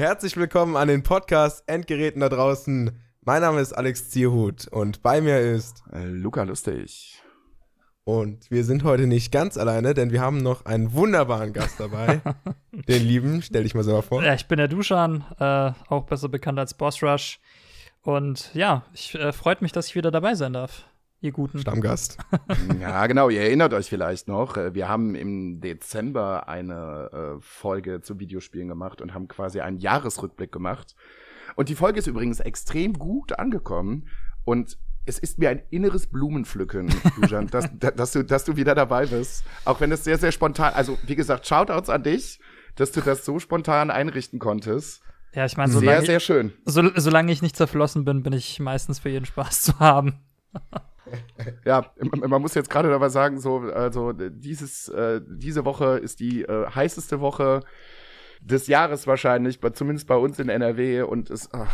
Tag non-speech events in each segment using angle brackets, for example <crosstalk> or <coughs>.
Herzlich willkommen an den Podcast Endgeräten da draußen. Mein Name ist Alex Zierhut und bei mir ist Äh, Luca Lustig. und wir sind heute nicht ganz alleine, denn wir haben noch einen wunderbaren Gast dabei. <laughs> den lieben, stell dich mal selber vor. Ja, ich bin der Duschan, äh, auch besser bekannt als Boss Rush. Und ja, ich äh, freut mich, dass ich wieder dabei sein darf. Ihr Guten. Stammgast. <laughs> Ja, genau, ihr erinnert euch vielleicht noch. äh, Wir haben im Dezember eine äh, Folge zu Videospielen gemacht und haben quasi einen Jahresrückblick gemacht. Und die Folge ist übrigens extrem gut angekommen. Und es ist mir ein inneres Blumenpflücken, Dujan, dass, <laughs> da- dass, du, dass du wieder dabei bist. Auch wenn es sehr, sehr spontan, also wie gesagt, Shoutouts an dich, dass du das so spontan einrichten konntest. Ja, ich meine, Sehr, sehr schön. so, solange ich nicht zerflossen bin, bin ich meistens für jeden Spaß zu haben. <laughs> Ja, man muss jetzt gerade dabei sagen, so, also dieses, äh, diese Woche ist die äh, heißeste Woche des Jahres wahrscheinlich, bei, zumindest bei uns in NRW und es, ach,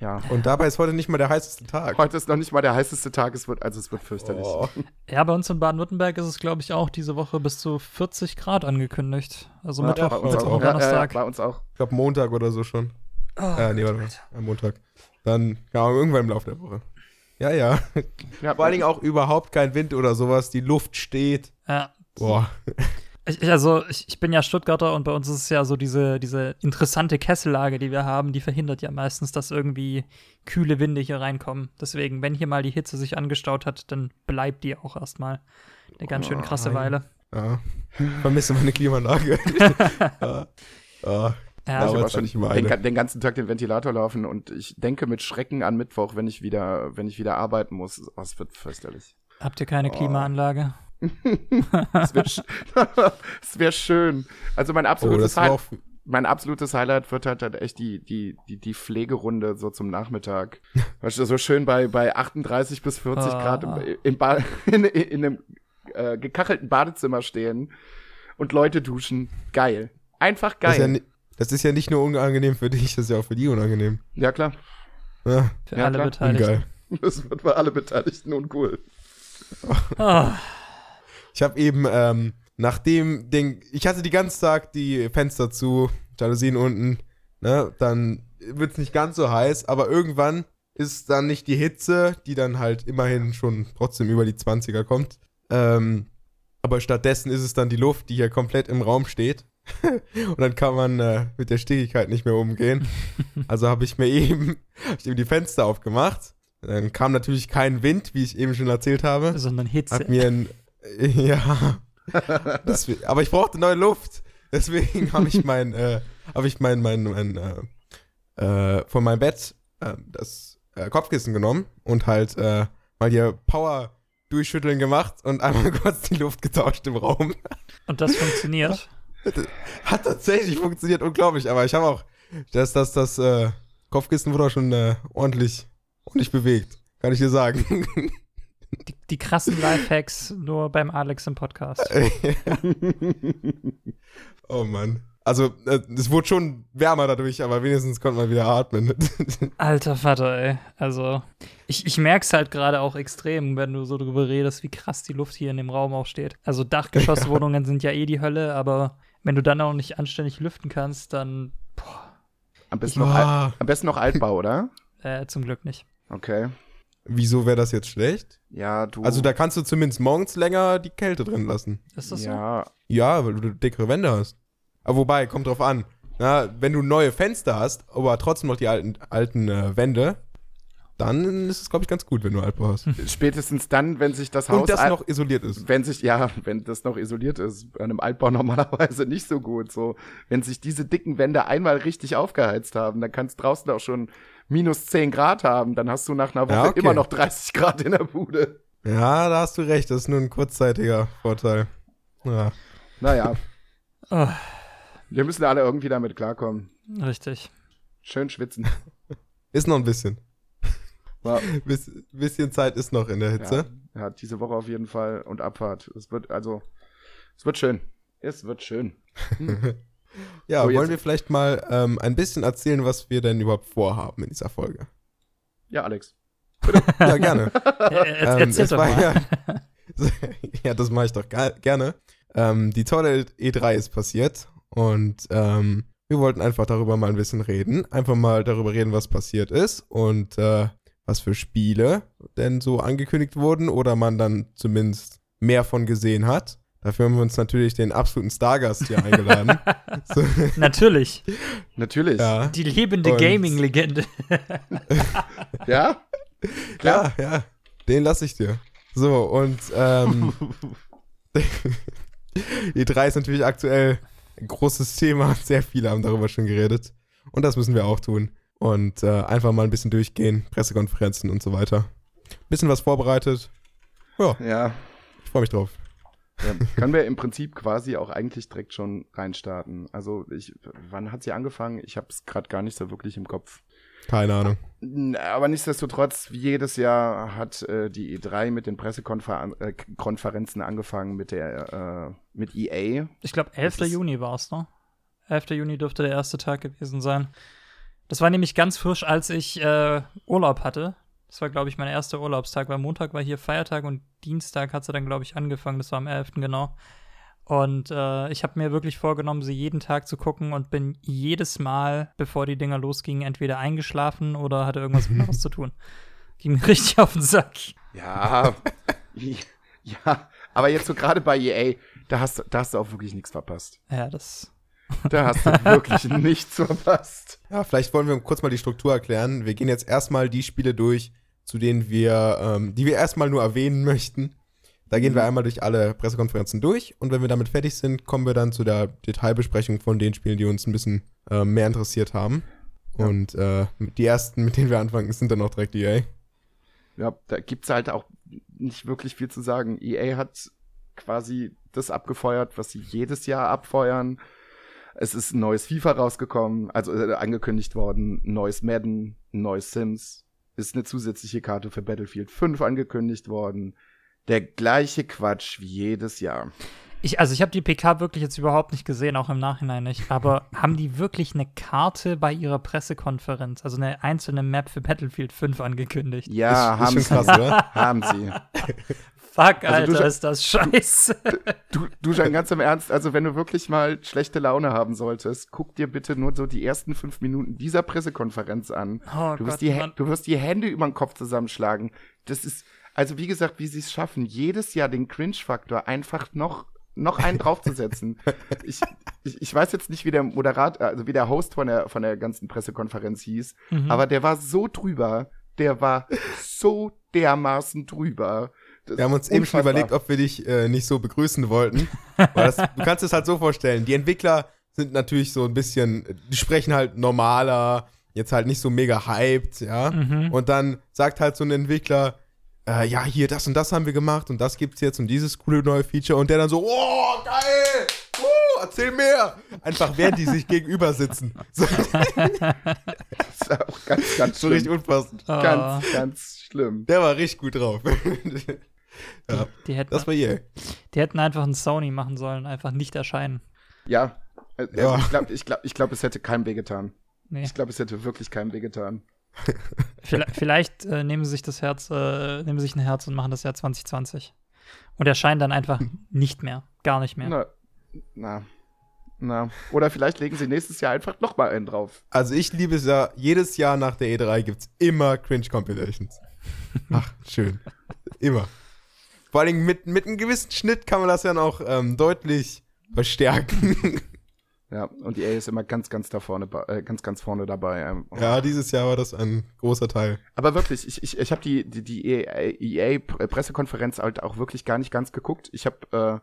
ja. Und dabei ist heute nicht mal der heißeste Tag. Heute ist noch nicht mal der heißeste Tag, es wird, also es wird fürchterlich. Oh. Ja, bei uns in Baden-Württemberg ist es, glaube ich, auch diese Woche bis zu 40 Grad angekündigt. Also Ja, Mittwoch, Mittwoch und Donnerstag. Ja, bei uns auch. Ich glaube Montag oder so schon. Oh, äh, nee, warte mal. Am Montag. Dann, ja, irgendwann im Laufe der Woche. Ja, ja. Ja, Vor allen Dingen auch überhaupt kein Wind oder sowas. Die Luft steht. ja. Boah. Ich, also, ich, ich bin ja Stuttgarter und bei uns ist es ja so diese, diese interessante Kessellage, die wir haben, die verhindert ja meistens, dass irgendwie kühle Winde hier reinkommen. Deswegen, wenn hier mal die Hitze sich angestaut hat, dann bleibt die auch erstmal eine ganz schön krasse Nein. Weile. Ja. Vermisse meine Klimaanlage. <laughs> ja. Ja. Ja, Aber ich habe jetzt auch schon nicht mal den, den ganzen Tag den Ventilator laufen und ich denke mit Schrecken an Mittwoch, wenn ich wieder, wenn ich wieder arbeiten muss. Oh, es wird fürchterlich. habt ihr keine Oh. Klimaanlage? <laughs> Es wäre <laughs> es wär schön. Also mein Oh, absolutes war Highlight. mein absolutes Highlight wird halt, halt echt die, die, die, die Pflegerunde so zum Nachmittag. <laughs> Weißt du, so schön bei, bei 38 bis 40 Ah. Grad im, im ba in, in einem äh, gekachelten Badezimmer stehen und Leute duschen. Geil. Einfach Das ist, ja, geil. Das ist ja nicht nur unangenehm für dich, das ist ja auch für die unangenehm. Ja, klar. Ja, Für Ja, alle klar. Beteiligten. ungeil. Das wird für alle Beteiligten uncool. Ah, Ich habe eben, ähm, nachdem den, ich hatte die ganze Tag die Fenster zu, Jalousien unten, ne, dann wird's nicht ganz so heiß, aber irgendwann ist dann nicht die Hitze, die dann halt immerhin schon trotzdem über die 20er kommt, ähm, aber stattdessen ist es dann die Luft, die hier komplett im Raum steht. <laughs> Und dann kann man äh, mit der Stickigkeit nicht mehr umgehen. <laughs> Also habe ich mir eben, <laughs> hab ich eben die Fenster aufgemacht. Dann kam natürlich kein Wind, wie ich eben schon erzählt habe. sondern Hitze. Hat mir ein. Ja. Deswegen, aber ich brauchte neue Luft. Deswegen habe ich mein, äh, habe ich mein, mein, mein, äh, äh, von meinem Bett äh, das äh, Kopfkissen genommen und halt äh, mal hier Power durchschütteln gemacht und einmal kurz die Luft getauscht im Raum. Und das funktioniert. <laughs> Hat tatsächlich funktioniert, unglaublich. Aber ich habe auch, das, das, das äh, Kopfkissen wurde auch schon äh, ordentlich, ordentlich bewegt. Kann ich dir sagen. Die, die krassen Lifehacks nur beim Alex im Podcast. <laughs> oh Mann. Also, äh, es wurde schon wärmer dadurch, aber wenigstens konnte man wieder atmen. <laughs> Alter Vater, ey. Also, ich, ich merk's halt gerade auch extrem, wenn du so drüber redest, wie krass die Luft hier in dem Raum auch steht. Also, Dachgeschosswohnungen sind ja eh die Hölle, aber wenn du dann auch nicht anständig lüften kannst, dann, boah, Am besten, noch, Al- Ah, am besten noch Altbau, oder? <laughs> äh, zum Glück nicht. Okay. wieso wäre das jetzt schlecht? Ja, du. Also, da kannst du zumindest morgens länger die Kälte drin lassen. Ist das so? ja, Ja, weil du dickere Wände hast. Aber wobei, kommt drauf an. Na, wenn du neue Fenster hast, aber trotzdem noch die alten, alten äh, Wände, dann ist es, glaube ich, ganz gut, wenn du Altbau hast. <laughs> spätestens dann, wenn sich das Haus Und das noch isoliert ist. wenn sich, ja, wenn das noch isoliert ist, bei einem Altbau <laughs> normalerweise nicht so gut. So, wenn sich diese dicken Wände einmal richtig aufgeheizt haben, dann kannst draußen auch schon minus 10 Grad haben, dann hast du nach einer Woche Ja, okay. immer noch 30 Grad in der Bude. Ja, da hast du recht. Das ist nur ein kurzzeitiger Vorteil. Ja. Naja, Oh, wir müssen alle irgendwie damit klarkommen. richtig. Schön schwitzen. <laughs> Ist noch ein bisschen. Ja, Biss, bisschen Zeit ist noch in der Hitze. ja, ja, diese Woche auf jeden Fall und Abfahrt. Es wird, also, es wird schön. Es wird schön. <laughs> Ja, So, wollen wir vielleicht mal ähm, ein bisschen erzählen, was wir denn überhaupt vorhaben in dieser Folge? Ja, Alex. <laughs> Ja, gerne. <laughs> Äh, er, Ähm, erzähl doch mal. Ja, ja, das mache ich doch gerne. Ähm, die tolle E3 ist passiert und ähm, Wir wollten einfach darüber mal ein bisschen reden. Einfach mal darüber reden, was passiert ist und äh, was für Spiele denn so angekündigt wurden oder man dann zumindest mehr von gesehen hat. Dafür haben wir uns natürlich den absoluten Stargast hier eingeladen. so, <laughs> Natürlich. Natürlich. ja. Die lebende Gaming-Legende. <laughs> Ja? ja, ja, den lasse ich dir. So, und ähm, <laughs> E3 ist natürlich aktuell ein großes Thema. Sehr viele haben darüber schon geredet. Und das müssen wir auch tun. Und äh, einfach mal ein bisschen durchgehen, Pressekonferenzen und so weiter. Bisschen was vorbereitet. Ja, Ja. ich freue mich drauf. ja. Können wir im Prinzip quasi auch eigentlich direkt schon reinstarten. Also, ich, wann hat sie angefangen? Ich habe es gerade gar nicht so wirklich im Kopf. Keine Ahnung. Aber nichtsdestotrotz, wie jedes Jahr hat äh, die E3 mit den Pressekonferenzen äh, angefangen mit der äh, mit EA. Ich glaube, 11. Das ist- Juni war es, ne? 11. Juni dürfte der erste Tag gewesen sein. Das war nämlich ganz frisch, als ich äh, Urlaub hatte. Das war, glaube ich, mein erster Urlaubstag, weil Montag war hier Feiertag und Dienstag hat sie dann, glaube ich, angefangen. Das war am 11. genau. Und äh, ich habe mir wirklich vorgenommen, sie jeden Tag zu gucken und bin jedes Mal, bevor die Dinger losgingen, entweder eingeschlafen oder hatte irgendwas anderes zu tun. <laughs> Ging mir richtig auf den Sack. Ja, ja, aber jetzt so gerade bei EA, da hast, du- da hast du auch wirklich nichts verpasst. Ja, das. Da hast du wirklich nichts verpasst. Ja, vielleicht wollen wir kurz mal die Struktur erklären. Wir gehen jetzt erstmal die Spiele durch, zu denen wir, ähm, die wir erstmal nur erwähnen möchten. Da gehen wir Mhm. einmal durch alle Pressekonferenzen durch und wenn wir damit fertig sind, kommen wir dann zu der Detailbesprechung von den Spielen, die uns ein bisschen äh, mehr interessiert haben. Ja. Und äh, die ersten, mit denen wir anfangen, sind dann auch direkt EA. Ja, da gibt's halt auch nicht wirklich viel zu sagen. EA hat quasi das abgefeuert, was sie jedes Jahr abfeuern. Es ist ein neues FIFA rausgekommen, also äh, angekündigt worden, ein neues Madden, ein neues Sims, ist eine zusätzliche Karte für Battlefield 5 angekündigt worden. Der gleiche Quatsch wie jedes Jahr. Ich, also ich habe die PK wirklich jetzt überhaupt nicht gesehen, auch im Nachhinein nicht. Aber <laughs> haben die wirklich eine Karte bei ihrer Pressekonferenz, also eine einzelne Map für Battlefield 5 angekündigt? Ja, ist, haben ist sie. krass? Haben sie. <laughs> Fuck, Also du Alter, scha- ist das scheiße. Du, du schon ganz im Ernst, also wenn du wirklich mal schlechte Laune haben solltest, guck dir bitte nur so die ersten fünf Minuten dieser Pressekonferenz an. Oh Du wirst, Gott, die, Mann. du wirst die Hände über den Kopf zusammenschlagen. Das ist, also wie gesagt, wie sie es schaffen, jedes Jahr den Cringe-Faktor einfach noch, noch einen draufzusetzen. <laughs> ich, ich, ich weiß jetzt nicht, wie der Moderat, also wie der Host von der, von der ganzen Pressekonferenz hieß, Mhm. aber der war so drüber, der war so dermaßen drüber. Wir haben uns eben schon überlegt, ob wir dich äh, nicht so begrüßen wollten. <laughs> Das, du kannst es halt so vorstellen, die Entwickler sind natürlich so ein bisschen, die sprechen halt normaler, jetzt halt nicht so mega hyped, ja. Mhm. Und dann sagt halt so ein Entwickler, äh, ja, hier, das und das haben wir gemacht und das gibt's jetzt und dieses coole neue Feature und der dann so, oh, geil! Uh, erzähl mehr! Einfach während die sich gegenüber sitzen. <laughs> So, <laughs> Das ist auch ganz, ganz so schlimm. richtig unpassend. Oh, Ganz, ganz schlimm. Der war richtig gut drauf. Ja, die, hätten, das war hier. die hätten einfach ein Sony machen sollen, einfach nicht erscheinen. Ja. Also Ja. Ich glaube, ich glaub, ich glaub, es hätte keinem wehgetan. Nee. Ich glaube, es hätte wirklich keinem wehgetan. <laughs> Vielleicht, vielleicht äh, nehmen sie sich das Herz, äh, nehmen sie sich ein Herz und machen das Jahr 2020. Und erscheinen dann einfach <laughs> nicht mehr. Gar nicht mehr. Na, na, na. Oder vielleicht legen sie nächstes Jahr einfach noch mal einen drauf. Also ich liebe es ja, jedes Jahr nach der E3 gibt's immer Cringe-Compilations. <laughs> Ach, schön. Immer. Vor allem mit, mit einem gewissen Schnitt kann man das dann auch ähm, deutlich verstärken. <laughs> Ja, und EA ist immer ganz, ganz da vorne, äh, ganz, ganz vorne dabei. Ähm, ja, dieses Jahr war das ein großer Teil. Aber wirklich, ich, ich, ich habe die, die, die EA-Pressekonferenz halt auch wirklich gar nicht ganz geguckt. Ich habe äh,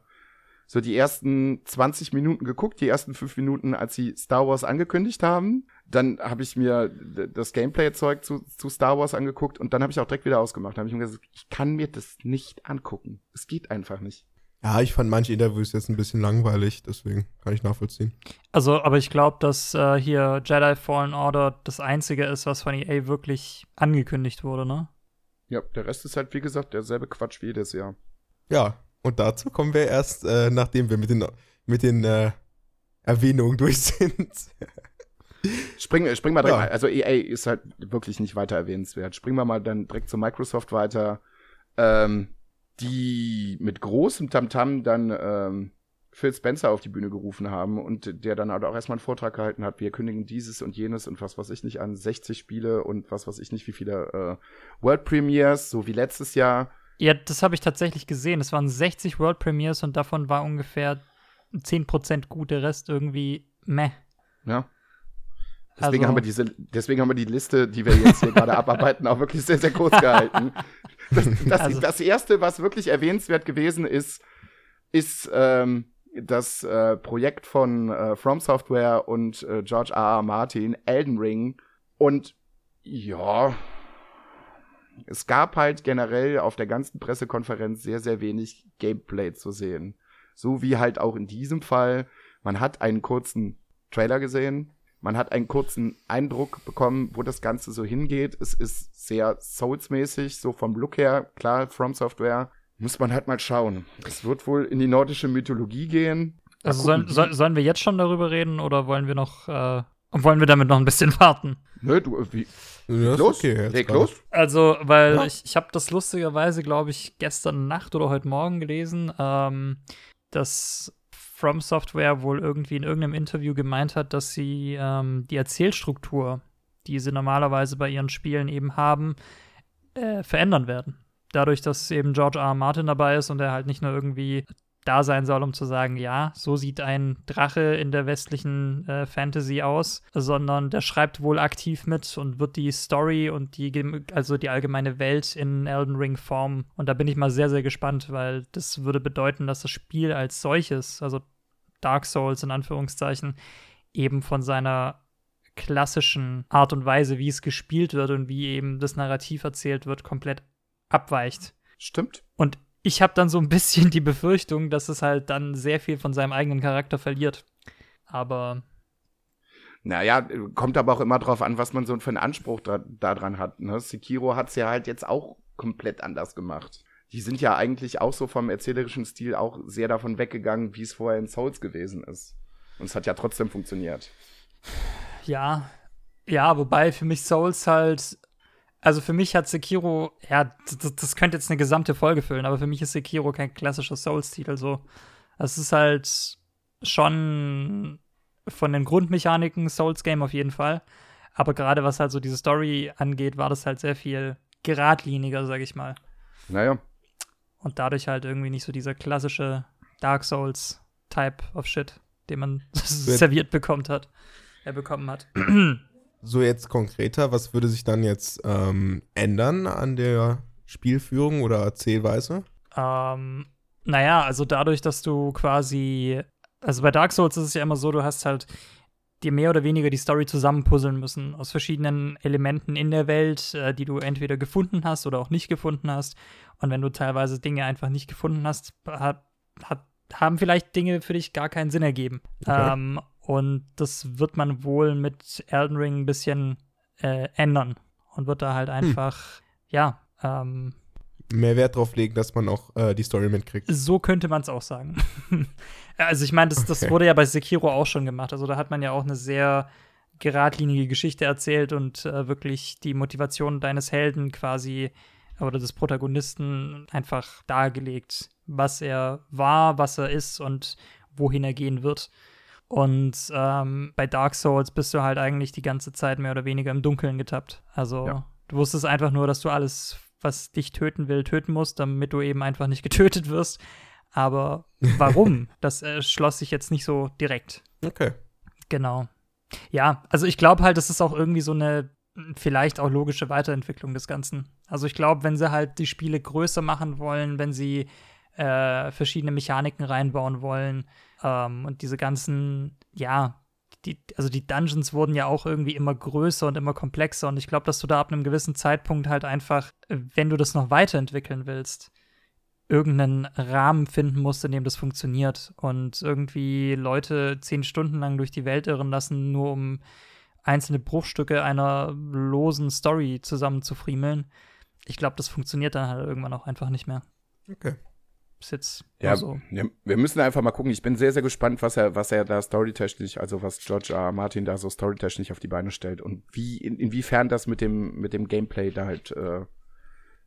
so die ersten 20 Minuten geguckt, die ersten fünf Minuten, als sie Star Wars angekündigt haben. Dann habe ich mir das Gameplay-Zeug zu, zu Star Wars angeguckt und dann habe ich auch direkt wieder ausgemacht. Da habe ich mir gesagt, ich kann mir das nicht angucken. Es geht einfach nicht. Ja, ich fand manche Interviews jetzt ein bisschen langweilig, deswegen kann ich nachvollziehen. Also, aber ich glaube, dass äh, hier Jedi Fallen Order das einzige ist, was von EA wirklich angekündigt wurde, ne? Ja, der Rest ist halt, wie gesagt, derselbe Quatsch wie jedes Jahr. Ja, und dazu kommen wir erst, äh, nachdem wir mit den, mit den äh, Erwähnungen durch sind. <laughs> Spring, spring mal direkt Ja. mal. Also EA ist halt wirklich nicht weiter erwähnenswert. Springen wir mal dann direkt zu Microsoft weiter. Ähm, die mit großem Tamtam dann ähm, Phil Spencer auf die Bühne gerufen haben und der dann halt auch erstmal einen Vortrag gehalten hat, wir kündigen dieses und jenes und was weiß ich nicht an, 60 Spiele und was weiß ich nicht, wie viele äh, World Premiers, so wie letztes Jahr. Ja, das habe ich tatsächlich gesehen. Es waren 60 World Premiers und davon war ungefähr 10% gut, der Rest irgendwie meh. Ja. Deswegen, also, haben wir diese, deswegen haben wir die Liste, die wir jetzt hier gerade <laughs> abarbeiten, auch wirklich sehr, sehr kurz gehalten. Das, das, also, das, erste, was wirklich erwähnenswert gewesen ist, ist ähm, das äh, Projekt von äh, From Software und äh, George R. R. Martin, Elden Ring. Und ja, es gab halt generell auf der ganzen Pressekonferenz sehr, sehr wenig Gameplay zu sehen. So wie halt auch in diesem Fall. Man hat einen kurzen Trailer gesehen. Man hat einen kurzen Eindruck bekommen, wo das Ganze so hingeht. Es ist sehr Souls-mäßig, so vom Look her. Klar, From Software. Muss man halt mal schauen. Es wird wohl in die nordische Mythologie gehen. Also sollen, soll, sollen wir jetzt schon darüber reden oder wollen wir noch, äh, wollen wir damit noch ein bisschen <laughs> warten? Nö, du, wie, ja, los, okay, leg los. Also, weil ja. ich, ich habe das lustigerweise, glaube ich, gestern Nacht oder heute Morgen gelesen, ähm, dass From Software wohl irgendwie in irgendeinem Interview gemeint hat, dass sie ähm, die Erzählstruktur, die sie normalerweise bei ihren Spielen eben haben, äh, verändern werden. Dadurch, dass eben George R. R. Martin dabei ist und er halt nicht nur irgendwie da sein soll, um zu sagen, ja, so sieht ein Drache in der westlichen äh, Fantasy aus, sondern der schreibt wohl aktiv mit und wird die Story und die, also die allgemeine Welt in Elden Ring formen. Und da bin ich mal sehr, sehr gespannt, weil das würde bedeuten, dass das Spiel als solches, also Dark Souls in Anführungszeichen, eben von seiner klassischen Art und Weise, wie es gespielt wird und wie eben das Narrativ erzählt wird, komplett abweicht. Stimmt. Und ich habe dann so ein bisschen die Befürchtung, dass es halt dann sehr viel von seinem eigenen Charakter verliert. Aber. Naja, kommt aber auch immer drauf an, was man so für einen Anspruch da, daran hat. Ne? Sekiro hat es ja halt jetzt auch komplett anders gemacht. Die sind ja eigentlich auch so vom erzählerischen Stil auch sehr davon weggegangen, wie es vorher in Souls gewesen ist. Und es hat ja trotzdem funktioniert. Ja, ja, wobei für mich Souls halt also für mich hat Sekiro, ja, das, das, könnte jetzt eine gesamte Folge füllen, aber für mich ist Sekiro kein klassischer Souls-Titel so. Es ist halt schon von den Grundmechaniken Souls-Game auf jeden Fall. Aber gerade was halt so diese Story angeht, war das halt sehr viel geradliniger, sag ich mal. Naja. Und dadurch halt irgendwie nicht so dieser klassische Dark Souls-Type of Shit, den man <laughs> serviert bekommt hat, er bekommen hat. <clears throat> so jetzt konkreter, was würde sich dann jetzt ähm, ändern an der Spielführung oder Erzählweise? Ähm, naja, also dadurch, dass du quasi, also bei Dark Souls ist es ja immer so, du hast halt dir mehr oder weniger die Story zusammenpuzzeln müssen aus verschiedenen Elementen in der Welt, äh, die du entweder gefunden hast oder auch nicht gefunden hast. Und wenn du teilweise Dinge einfach nicht gefunden hast, hat, hat, haben vielleicht Dinge für dich gar keinen Sinn ergeben. Okay. Ähm, und das wird man wohl mit Elden Ring ein bisschen äh, ändern und wird da halt hm. einfach, hm. ja, ähm, mehr Wert drauf legen, dass man auch äh, die Story mitkriegt. So könnte man es auch sagen. <laughs> also ich meine, das, das okay. wurde ja bei Sekiro auch schon gemacht. Also da hat man ja auch eine sehr geradlinige Geschichte erzählt und äh, wirklich die Motivation deines Helden quasi oder des Protagonisten einfach dargelegt, was er war, was er ist und wohin er gehen wird. Und ähm, bei Dark Souls bist du halt eigentlich die ganze Zeit mehr oder weniger im Dunkeln getappt. Also ja. du wusstest einfach nur, dass du alles, was dich töten will, töten musst, damit du eben einfach nicht <laughs> getötet wirst. Aber warum? <laughs> das äh, schloss sich jetzt nicht so direkt. Okay. Genau. Ja, also ich glaube halt, das ist auch irgendwie so eine vielleicht auch logische Weiterentwicklung des Ganzen. Also ich glaube, wenn sie halt die Spiele größer machen wollen, wenn sie äh, verschiedene Mechaniken reinbauen wollen, ähm, und diese ganzen, ja, die, also die Dungeons wurden ja auch irgendwie immer größer und immer komplexer. Und ich glaube, dass du da ab einem gewissen Zeitpunkt halt einfach, wenn du das noch weiterentwickeln willst, irgendeinen Rahmen finden musst, in dem das funktioniert. Und irgendwie Leute zehn Stunden lang durch die Welt irren lassen, nur um einzelne Bruchstücke einer losen Story zusammenzufriemeln. Ich glaube, das funktioniert dann halt irgendwann auch einfach nicht mehr. Okay ist jetzt ja, so. Ja, wir müssen einfach mal gucken. Ich bin sehr, sehr gespannt, was er, was er da storytechnisch, also was George R. Martin da so storytechnisch auf die Beine stellt und wie, in, inwiefern das mit dem, mit dem Gameplay da halt äh,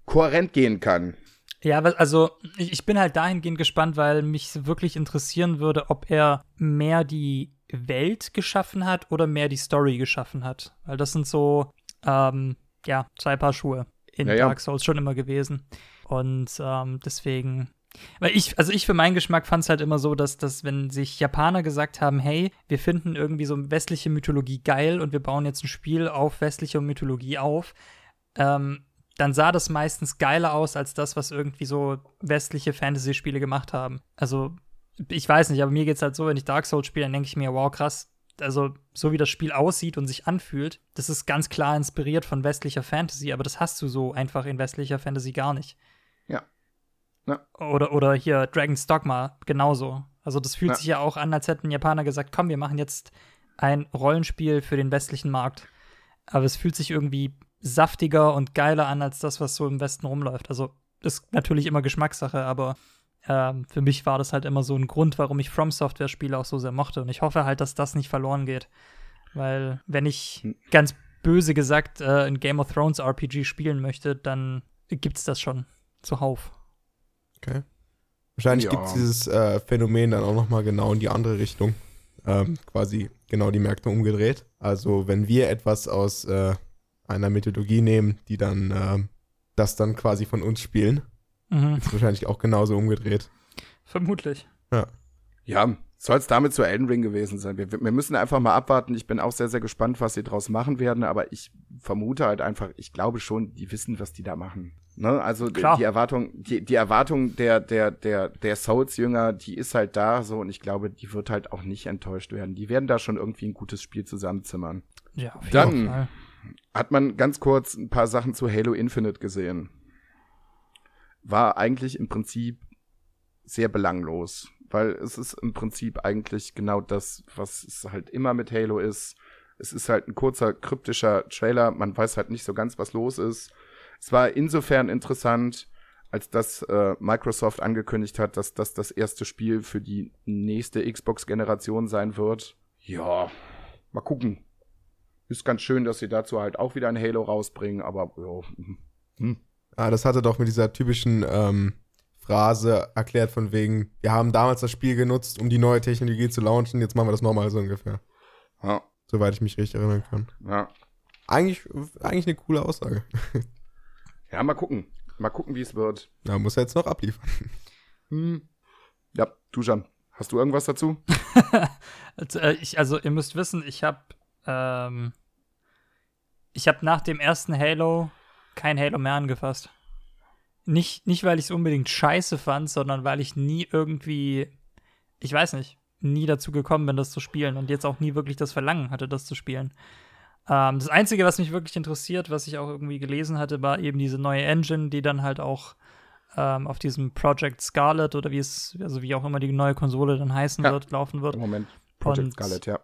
kohärent gehen kann. Ja, also ich bin halt dahingehend gespannt, weil mich wirklich interessieren würde, ob er mehr die Welt geschaffen hat oder mehr die Story geschaffen hat. Weil das sind so, ähm, ja, zwei Paar Schuhe in Ja, ja. Dark Souls schon immer gewesen. Und ähm, deswegen. Weil ich, also ich für meinen Geschmack fand es halt immer so, dass, dass wenn sich Japaner gesagt haben, hey, wir finden irgendwie so westliche Mythologie geil und wir bauen jetzt ein Spiel auf westliche Mythologie auf, ähm, dann sah das meistens geiler aus als das, was irgendwie so westliche Fantasy-Spiele gemacht haben. Also, ich weiß nicht, aber mir geht's halt so, wenn ich Dark Souls spiele, dann denke ich mir, wow, krass. Also, so wie das Spiel aussieht und sich anfühlt, das ist ganz klar inspiriert von westlicher Fantasy, aber das hast du so einfach in westlicher Fantasy gar nicht. Ja. Oder, oder hier Dragon's Dogma, genauso. Also, das fühlt Ja. sich ja auch an, als hätten Japaner gesagt, komm, wir machen jetzt ein Rollenspiel für den westlichen Markt. Aber es fühlt sich irgendwie saftiger und geiler an als das, was so im Westen rumläuft. Also ist natürlich immer Geschmackssache, aber ähm, für mich war das halt immer so ein Grund, warum ich From Software Spiele auch so sehr mochte. Und ich hoffe halt, dass das nicht verloren geht. Weil wenn ich Hm. ganz böse gesagt äh, ein Game of Thrones RPG spielen möchte, dann gibt's das schon zuhauf. Okay. Wahrscheinlich Ja. gibt es dieses äh, Phänomen dann auch nochmal genau in die andere Richtung. Ähm, quasi genau die Märkte umgedreht. Also wenn wir etwas aus äh, einer Mythologie nehmen, die dann ähm, das dann quasi von uns spielen, Mhm. ist wahrscheinlich auch genauso umgedreht. Vermutlich. Ja, soll es damit zu Elden Ring gewesen sein. Wir, wir müssen einfach mal abwarten. Ich bin auch sehr, sehr gespannt, was sie draus machen werden, aber ich vermute halt einfach, ich glaube schon, die wissen, was die da machen. Ne? Also die, die Erwartung, die, die Erwartung der, der, der, der Souls-Jünger, die ist halt da so und ich glaube, die wird halt auch nicht enttäuscht werden. Die werden da schon irgendwie ein gutes Spiel zusammenzimmern. Ja, auf jeden Dann- Fall. Hat man ganz kurz ein paar Sachen zu Halo Infinite gesehen. War eigentlich im Prinzip sehr belanglos, weil es ist im Prinzip eigentlich genau das, was es halt immer mit Halo ist. Es ist halt ein kurzer, kryptischer Trailer, man weiß halt nicht so ganz, was los ist. Es war insofern interessant, als dass äh, Microsoft angekündigt hat, dass das das erste Spiel für die nächste Xbox-Generation sein wird. Ja, mal gucken. Ist ganz schön, dass sie dazu halt auch wieder ein Halo rausbringen, aber ja. Hm. Ah, das hatte doch mit dieser typischen ähm, Phrase erklärt von wegen, wir haben damals das Spiel genutzt, um die neue Technologie zu launchen, jetzt machen wir das nochmal so ungefähr. Ja, Soweit ich mich richtig erinnern kann. ja. Eigentlich, eigentlich eine coole Aussage. <laughs> ja, mal gucken. Mal gucken, wie es wird. Da muss er jetzt noch abliefern. Hm. Ja, du Jan, hast du irgendwas dazu? <laughs> Also, äh, ich, also ihr müsst wissen, ich habe ähm, ich habe nach dem ersten Halo kein Halo mehr angefasst. Nicht, nicht weil ich es unbedingt scheiße fand, sondern weil ich nie irgendwie, ich weiß nicht, nie dazu gekommen bin, das zu spielen und jetzt auch nie wirklich das Verlangen hatte, das zu spielen. Ähm, das Einzige, was mich wirklich interessiert, was ich auch irgendwie gelesen hatte, war eben diese neue Engine, die dann halt auch ähm, auf diesem Project Scarlet oder wie es, also wie auch immer die neue Konsole dann heißen Ja. wird, laufen wird. Im Moment. Project Und- Scarlet, ja.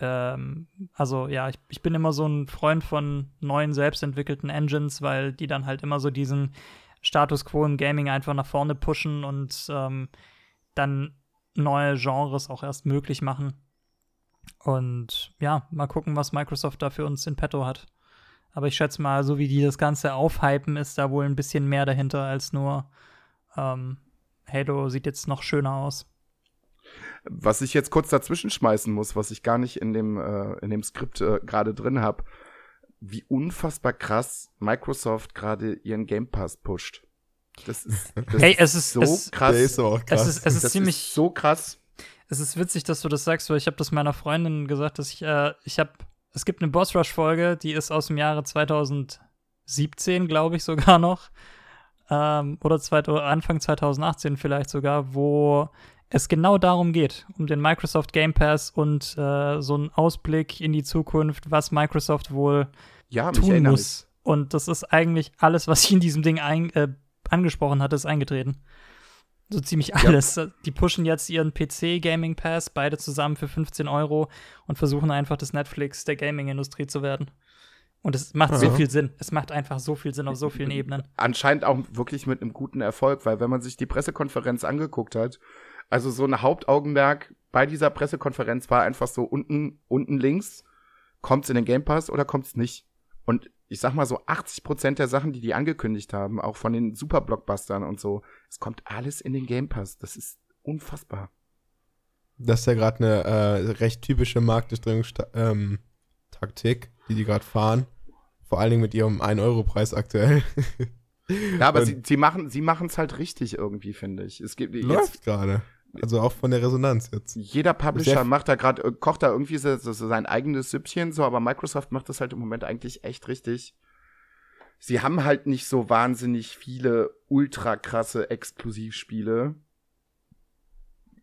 Ähm, also ja, ich, ich bin immer so ein Freund von neuen, selbstentwickelten Engines, weil die dann halt immer so diesen Status quo im Gaming einfach nach vorne pushen und ähm, dann neue Genres auch erst möglich machen. Und ja, mal gucken, was Microsoft da für uns in petto hat. Aber ich schätze mal, so wie die das Ganze aufhypen, ist da wohl ein bisschen mehr dahinter als nur ähm, Halo sieht jetzt noch schöner aus. Was ich jetzt kurz dazwischen schmeißen muss, was ich gar nicht in dem, äh, in dem Skript äh, gerade drin habe, wie unfassbar krass Microsoft gerade ihren Game Pass pusht. Das ist, das Hey, es ist- so es- krass. Der ist auch krass. Es ist, es ist das ziemlich ist so krass. Es ist witzig, dass du das sagst, weil ich habe das meiner Freundin gesagt, dass ich, äh, ich habe, es gibt eine Boss Rush Folge, die ist aus dem Jahre 2017, glaube ich sogar noch, ähm, oder zweit- oder Anfang 2018 vielleicht sogar, wo es genau darum geht, um den Microsoft Game Pass und äh, so einen Ausblick in die Zukunft, was Microsoft wohl Ja, mich tun muss. Und das ist eigentlich alles, was ich in diesem Ding ein, äh, angesprochen hatte, ist eingetreten. So ziemlich alles. Die pushen jetzt ihren PC Gaming Pass, beide zusammen für 15 Euro und versuchen einfach das Netflix der Gaming-Industrie zu werden. Und es macht so Ja. viel Sinn. Es macht einfach so viel Sinn auf so vielen Ebenen. anscheinend auch wirklich mit einem guten Erfolg, weil wenn man sich die Pressekonferenz angeguckt hat, also so ein Hauptaugenmerk bei dieser Pressekonferenz war einfach so unten, unten links, kommt's in den Game Pass oder kommt's nicht? Und ich sag mal so 80 Prozent der Sachen, die die angekündigt haben, auch von den Super-Blockbustern und so, es kommt alles in den Game Pass. Das ist unfassbar. Das ist ja gerade eine äh, recht typische Marktdurchdringungstaktik, ähm, die die gerade fahren. Vor allen Dingen mit ihrem 1-Euro-Preis aktuell. Ja, aber sie, sie machen sie es halt richtig irgendwie, finde ich. Es gibt läuft gerade. Also auch von der Resonanz jetzt. Jeder Publisher macht da gerade, äh, kocht da irgendwie so, so sein eigenes Süppchen, so, aber Microsoft macht das halt im Moment eigentlich echt richtig. Sie haben halt nicht so wahnsinnig viele ultra krasse Exklusivspiele.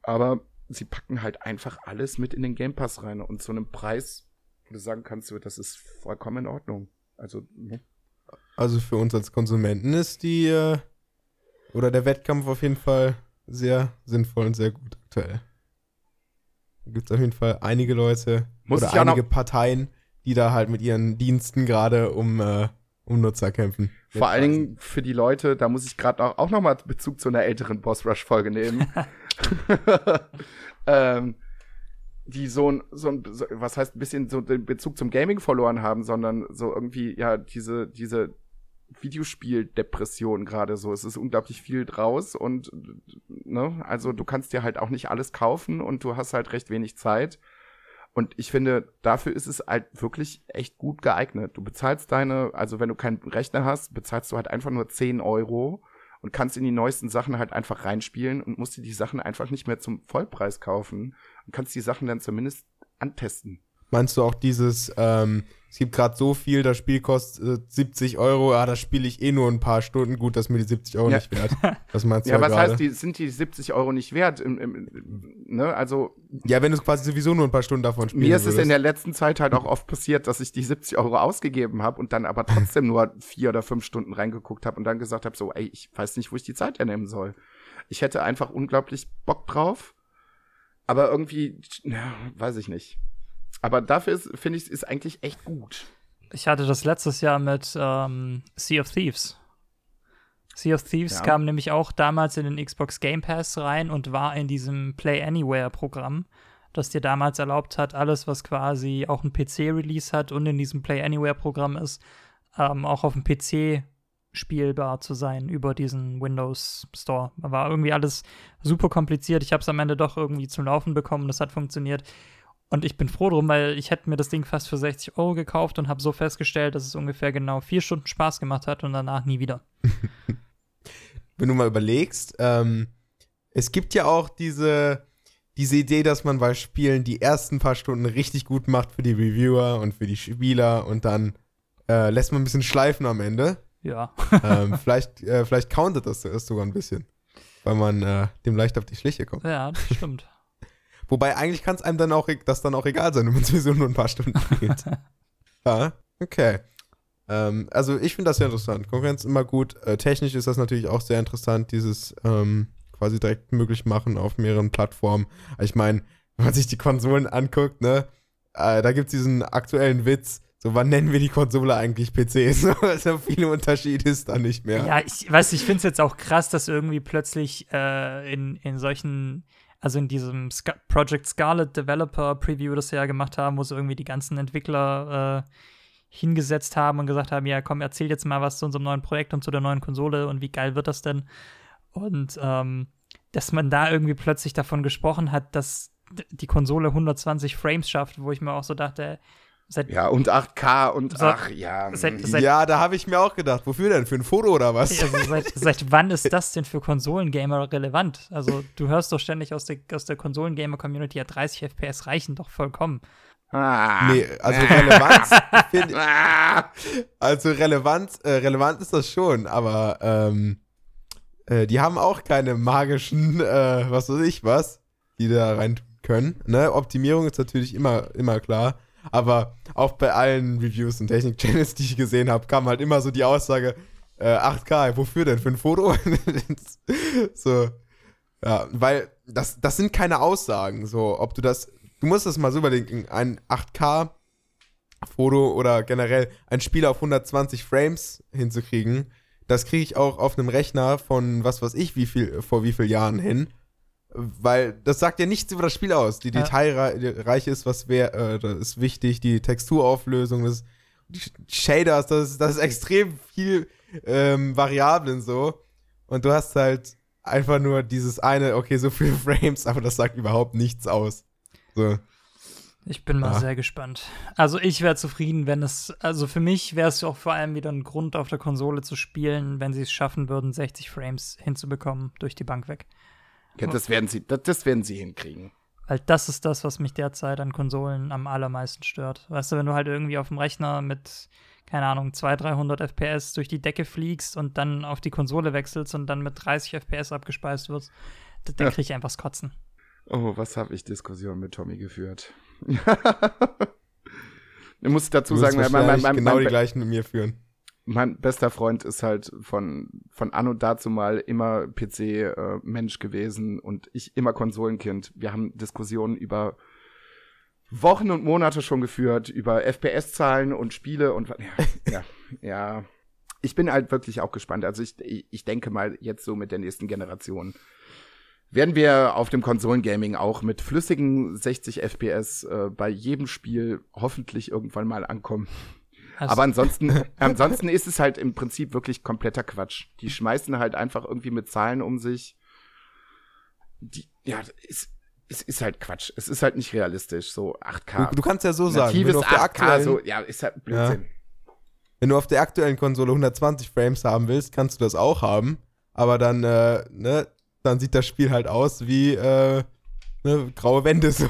Aber sie packen halt einfach alles mit in den Game Pass rein und zu einem Preis, wo du sagen kannst, das ist vollkommen in Ordnung. Also, ne? Also für uns als Konsumenten ist die äh, oder der Wettkampf auf jeden Fall sehr sinnvoll und sehr gut aktuell. Da gibt es auf jeden Fall einige Leute Muss oder einige Parteien, die da halt mit ihren Diensten gerade um, äh, um Nutzer kämpfen. Vor allen Dingen für die Leute, da muss ich gerade auch, auch nochmal Bezug zu einer älteren Boss Rush Folge nehmen. <laughs> <laughs> ähm, die so ein, so ein, was heißt ein bisschen so den Bezug zum Gaming verloren haben, sondern so irgendwie, ja, diese, diese Videospieldepression gerade so. Es ist unglaublich viel draus und, ne, also du kannst dir halt auch nicht alles kaufen und du hast halt recht wenig Zeit. Und ich finde, dafür ist es halt wirklich echt gut geeignet. Du bezahlst deine, also wenn du keinen Rechner hast, bezahlst du halt einfach nur 10 Euro und kannst in die neuesten Sachen halt einfach reinspielen und musst dir die Sachen einfach nicht mehr zum Vollpreis kaufen und kannst die Sachen dann zumindest antesten. Meinst du auch dieses, ähm, es gibt gerade so viel, das Spiel kostet 70 äh, Euro, ah, das spiele ich eh nur ein paar Stunden, gut, das ist mir die 70 Euro ja. nicht wert. Was <laughs> meinst du Ja, was grade? heißt, die, sind die 70 Euro nicht wert? Im, im, ne? Also. Ja, wenn du quasi sowieso nur ein paar Stunden davon spielst. Mir ist es in der letzten Zeit halt auch oft passiert, dass ich die 70 Euro ausgegeben habe und dann aber <laughs> trotzdem nur vier oder fünf Stunden reingeguckt habe und dann gesagt habe, so, ey, ich weiß nicht, wo ich die Zeit hernehmen soll. Ich hätte einfach unglaublich Bock drauf, aber irgendwie, ja, weiß ich nicht. Aber dafür finde ich, ist eigentlich echt gut. Ich hatte das letztes Jahr mit ähm, Sea of Thieves. Sea of Thieves ja. kam nämlich auch damals in den Xbox Game Pass rein und war in diesem Play Anywhere Programm, das dir damals erlaubt hat, alles, was quasi auch ein PC-Release hat und in diesem Play Anywhere Programm ist, ähm, auch auf dem PC spielbar zu sein über diesen Windows Store. War irgendwie alles super kompliziert. Ich habe es am Ende doch irgendwie zum Laufen bekommen. Das hat funktioniert. Und ich bin froh drum, weil ich hätte mir das Ding fast für 60 Euro gekauft und habe so festgestellt, dass es ungefähr genau vier Stunden Spaß gemacht hat und danach nie wieder. <laughs> Wenn du mal überlegst, ähm, es gibt ja auch diese, diese Idee, dass man bei Spielen die ersten paar Stunden richtig gut macht für die Reviewer und für die Spieler und dann äh, lässt man ein bisschen schleifen am Ende. Ja. ähm, <laughs> vielleicht, äh, vielleicht countet das sogar ein bisschen, weil man äh, dem leicht auf die Schliche kommt. Ja, das stimmt. Wobei eigentlich kann es einem dann auch, das dann auch egal sein, <laughs> wenn man sowieso nur ein paar Stunden spielt. <laughs> ja, okay. Ähm, also ich finde das sehr interessant. Konkurrenz immer gut. Äh, technisch ist das natürlich auch sehr interessant, dieses ähm, quasi direkt möglich machen auf mehreren Plattformen. Ich meine, wenn man sich die Konsolen anguckt, ne, äh, da gibt es diesen aktuellen Witz, so, wann nennen wir die Konsole eigentlich PC? <laughs> So, so viele Unterschiede ist da nicht mehr. Ja, ich weiß, ich finde es jetzt auch krass, dass irgendwie plötzlich äh, in, in solchen also in diesem Sc Project Scarlet Developer Preview, das sie ja gemacht haben, wo sie irgendwie die ganzen Entwickler äh, hingesetzt haben und gesagt haben, ja, komm, erzähl jetzt mal was zu unserem neuen Projekt und zu der neuen Konsole und wie geil wird das denn? Und ähm, dass man da irgendwie plötzlich davon gesprochen hat, dass die Konsole 120 Frames schafft, wo ich mir auch so dachte, Seit, ja, und 8K und seit, ach ja. Seit, seit, ja, da habe ich mir auch gedacht, wofür denn? Für ein Foto oder was? Also seit, seit wann ist das denn für Konsolengamer relevant? Also du hörst doch ständig aus der, aus der Konsolengamer-Community, ja 30 FPS reichen doch vollkommen. Ah. Nee, also Relevanz find, <laughs> Also Relevanz, äh, relevant ist das schon, aber ähm, äh, die haben auch keine magischen, äh, was weiß ich was, die da rein können. Ne? Optimierung ist natürlich immer, immer klar. Aber auch bei allen Reviews und Technik-Channels, die ich gesehen habe, kam halt immer so die Aussage, äh, 8K, wofür denn? Für ein Foto? <laughs> so, ja, weil das, das sind keine Aussagen, so, ob du das, du musst das mal so überlegen, ein 8K Foto oder generell ein Spiel auf 120 Frames hinzukriegen, das kriege ich auch auf einem Rechner von was weiß ich wie viel, vor wie vielen Jahren hin. Weil das sagt ja nichts über das Spiel aus. Die ja. Detailreiche ist was wär, äh, ist wichtig, die Texturauflösung ist die Shaders, das ist, das ist extrem viel ähm, Variablen so. Und du hast halt einfach nur dieses eine, okay, so viele <laughs> Frames, aber das sagt überhaupt nichts aus. So. Ich bin mal Ja. sehr gespannt. Also ich wäre zufrieden, wenn es, also für mich wäre es auch vor allem wieder ein Grund auf der Konsole zu spielen, wenn sie es schaffen würden, 60 Frames hinzubekommen durch die Bank weg. Ja, das werden sie, das, das werden sie hinkriegen. Weil das ist das, was mich derzeit an Konsolen am allermeisten stört. Weißt du, wenn du halt irgendwie auf dem Rechner mit, keine Ahnung, 200, 300 FPS durch die Decke fliegst und dann auf die Konsole wechselst und dann mit 30 FPS abgespeist wirst, dann Ja. krieg ich einfach das Kotzen. Oh, was habe ich Diskussionen mit Tommy geführt? <laughs> ich muss dazu Du sagen, mein, mein, mein, genau mein, die gleichen mit mir führen. Mein bester Freund ist halt von, von anno dazu mal immer PC-Mensch gewesen und ich immer Konsolenkind. Wir haben Diskussionen über Wochen und Monate schon geführt, über FPS-Zahlen und Spiele und ja, <laughs> ja, ja. Ich bin halt wirklich auch gespannt. Also ich, ich ich denke mal, jetzt so mit der nächsten Generation werden wir auf dem Konsolengaming auch mit flüssigen 60 FPS äh, bei jedem Spiel hoffentlich irgendwann mal ankommen. Also, Aber ansonsten, <laughs> ansonsten ist es halt im Prinzip wirklich kompletter Quatsch. Die schmeißen halt einfach irgendwie mit Zahlen um sich. Die, ja, es, es ist halt Quatsch. Es ist halt nicht realistisch. So 8K. Du, du kannst ja so sagen, wenn du, auf der 8K, aktuellen, so, ja, ist halt Blödsinn. wenn du auf der aktuellen Konsole 120 Frames haben willst, kannst du das auch haben. Aber dann, äh, ne, dann sieht das Spiel halt aus wie äh, ne, graue Wände so.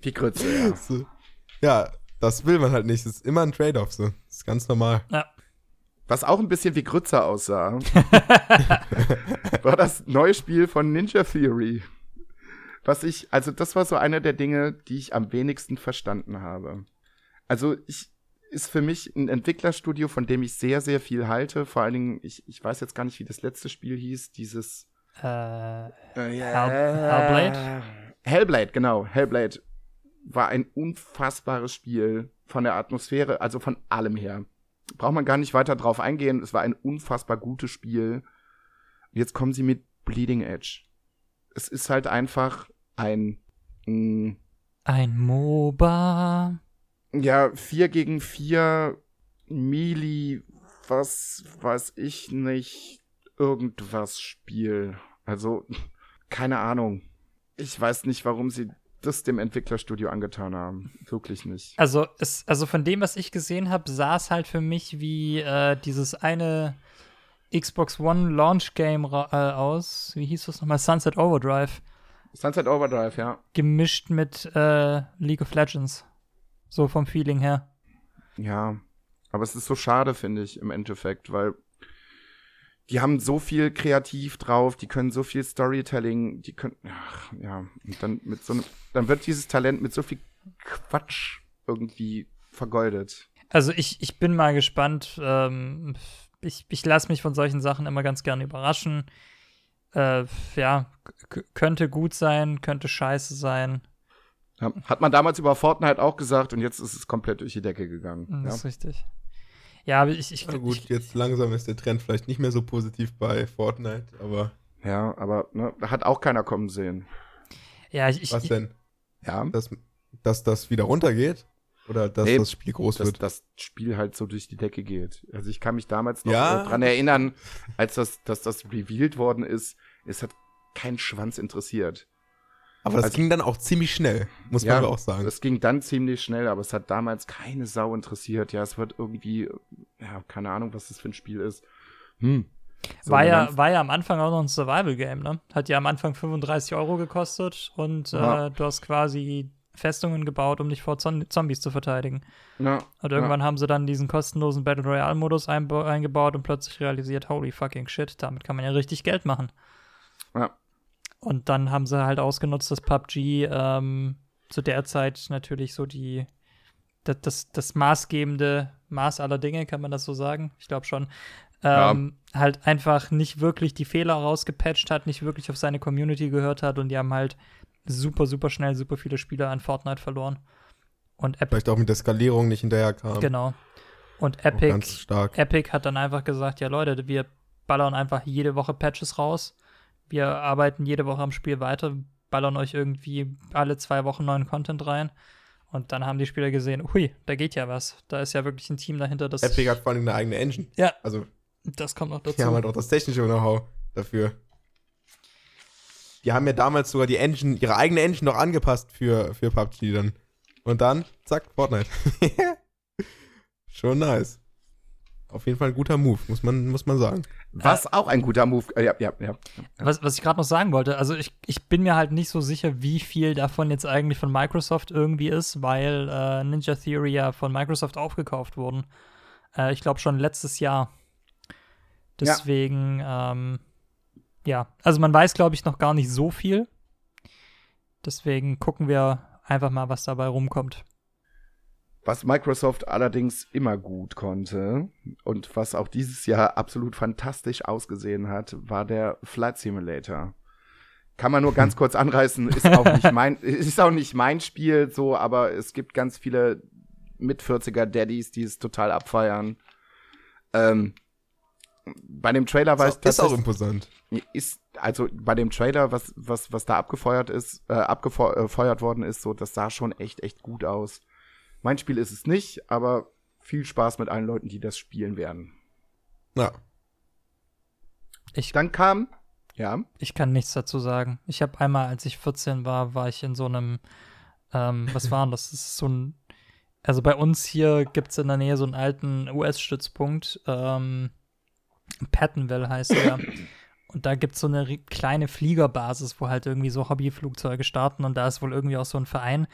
Wie Grütze, ja. <laughs> so. Ja, das will man halt nicht. Das ist immer ein Trade-off so. Das ist ganz normal. ja. Was auch ein bisschen wie Grütze aussah, <laughs> war das neue Spiel von Ninja Theory. Was ich, also das war so eine der Dinge, die ich am wenigsten verstanden habe. Also ich, ist für mich ein Entwicklerstudio, von dem ich sehr, sehr viel halte. Vor allen Dingen, ich, ich weiß jetzt gar nicht, wie das letzte Spiel hieß, dieses Äh, äh, Hellblade? Hellblade, genau. Hellblade war ein unfassbares Spiel von der Atmosphäre, also von allem her. Braucht man gar nicht weiter drauf eingehen. Es war ein unfassbar gutes Spiel. Jetzt kommen sie mit Bleeding Edge. Es ist halt einfach ein, mh, ein MOBA. ja, 4 gegen 4 Melee, was weiß ich nicht, irgendwas Spiel. Also, <laughs> keine Ahnung. Ich weiß nicht, warum sie das dem Entwicklerstudio angetan haben. Wirklich nicht. Also, es, also von dem, was ich gesehen habe, sah es halt für mich wie äh, dieses eine Xbox One Launch Game äh, aus. Wie hieß das nochmal? Sunset Overdrive. Sunset Overdrive, ja. Gemischt mit äh, League of Legends. So vom Feeling her. Ja. Aber es ist so schade, finde ich, im Endeffekt, weil die haben so viel kreativ drauf, die können so viel Storytelling, die können, ach, ja, und dann mit so einem, dann wird dieses Talent mit so viel Quatsch irgendwie vergeudet. Also ich, ich bin mal gespannt. Ähm, ich ich lasse mich von solchen Sachen immer ganz gerne überraschen. Äh, ja, könnte gut sein, könnte scheiße sein. Hat man damals über Fortnite auch gesagt und jetzt ist es komplett durch die Decke gegangen. Das Ja. ist richtig. Ja, aber ich, ich, Na gut, ich jetzt langsam ist der Trend vielleicht nicht mehr so positiv bei Fortnite, aber ja, aber ne, hat auch keiner kommen sehen. ja, ich, ich, was denn? Ja, Dass, dass das wieder runtergeht? Oder dass Nee, das Spiel groß dass wird? das Spiel halt so durch die Decke geht. Also ich kann mich damals noch Ja. äh, dran erinnern, als das, dass das revealed worden ist, es hat keinen Schwanz interessiert. Aber das also- ging dann auch ziemlich schnell, muss Ja, man auch sagen. Das ging dann ziemlich schnell, aber es hat damals keine Sau interessiert. Ja, es wird irgendwie, ja, keine Ahnung, was das für ein Spiel ist. Hm. So, war, ja, war ja am Anfang auch noch ein Survival-Game, ne? Hat ja am Anfang 35 Euro gekostet und Ja. äh, du hast quasi Festungen gebaut, um dich vor Zom Zombies zu verteidigen. Ja, Und irgendwann haben sie dann diesen kostenlosen Battle Royale-Modus eingebaut und plötzlich realisiert, holy fucking shit, damit kann man ja richtig Geld machen. Ja. Und dann haben sie halt ausgenutzt, dass PUBG ähm, zu der Zeit natürlich so die das, das, das maßgebende Maß aller Dinge, kann man das so sagen? Ich glaube schon. Ähm, Halt einfach nicht wirklich die Fehler rausgepatcht hat, nicht wirklich auf seine Community gehört hat und die haben halt super, super schnell super viele Spieler an Fortnite verloren. Und Epic, Vielleicht auch mit der Skalierung nicht hinterher kam. genau. Und Epic, ganz stark. Epic hat dann einfach gesagt, ja Leute, wir ballern einfach jede Woche Patches raus. Wir arbeiten jede Woche am Spiel weiter, ballern euch irgendwie alle zwei Wochen neuen Content rein. Und dann haben die Spieler gesehen, hui, da geht ja was. Da ist ja wirklich ein Team dahinter, das. Epic hat vor allem eine eigene Engine. Ja. Also, Das kommt noch dazu. die haben halt auch das technische Know-how dafür. Die haben ja damals sogar die Engine, ihre eigene Engine noch angepasst für, für PUBG dann. Und dann, zack, Fortnite. <laughs> Schon nice. Auf jeden Fall ein guter Move, muss man, muss man sagen. Was auch ein guter Move. Äh, ja, ja, ja. Was, was ich gerade noch sagen wollte, also ich, ich bin mir halt nicht so sicher, wie viel davon jetzt eigentlich von Microsoft irgendwie ist, weil äh, Ninja Theory ja von Microsoft aufgekauft wurden. Äh, ich glaube schon letztes Jahr. Deswegen, ja. Ähm, ja, also man weiß, glaube ich, noch gar nicht so viel. Deswegen gucken wir einfach mal, was dabei rumkommt. Was Microsoft allerdings immer gut konnte und was auch dieses Jahr absolut fantastisch ausgesehen hat, war der Flight Simulator. Kann man nur ganz kurz anreißen, ist auch nicht mein, <laughs> ist auch nicht mein Spiel so, aber es gibt ganz viele mit 40er Daddies, die es total abfeiern. Ähm, bei dem Trailer war es ist auch imposant. Ist also bei dem Trailer, was was was da abgefeuert ist, äh, abgefeuert worden ist, so das sah schon echt echt gut aus. Mein Spiel ist es nicht, aber viel Spaß mit allen Leuten, die das spielen werden. Ja. Ich, Dann kam, ja. Ich kann nichts dazu sagen. Ich habe einmal, als ich 14 war, war ich in so einem, ähm, was <laughs> war denn das? Das ist so ein, also bei uns hier gibt es in der Nähe so einen alten US-Stützpunkt, ähm, Pattonville heißt der. <coughs> Und da gibt es so eine kleine Fliegerbasis, wo halt irgendwie so Hobbyflugzeuge starten und da ist wohl irgendwie auch so ein Verein.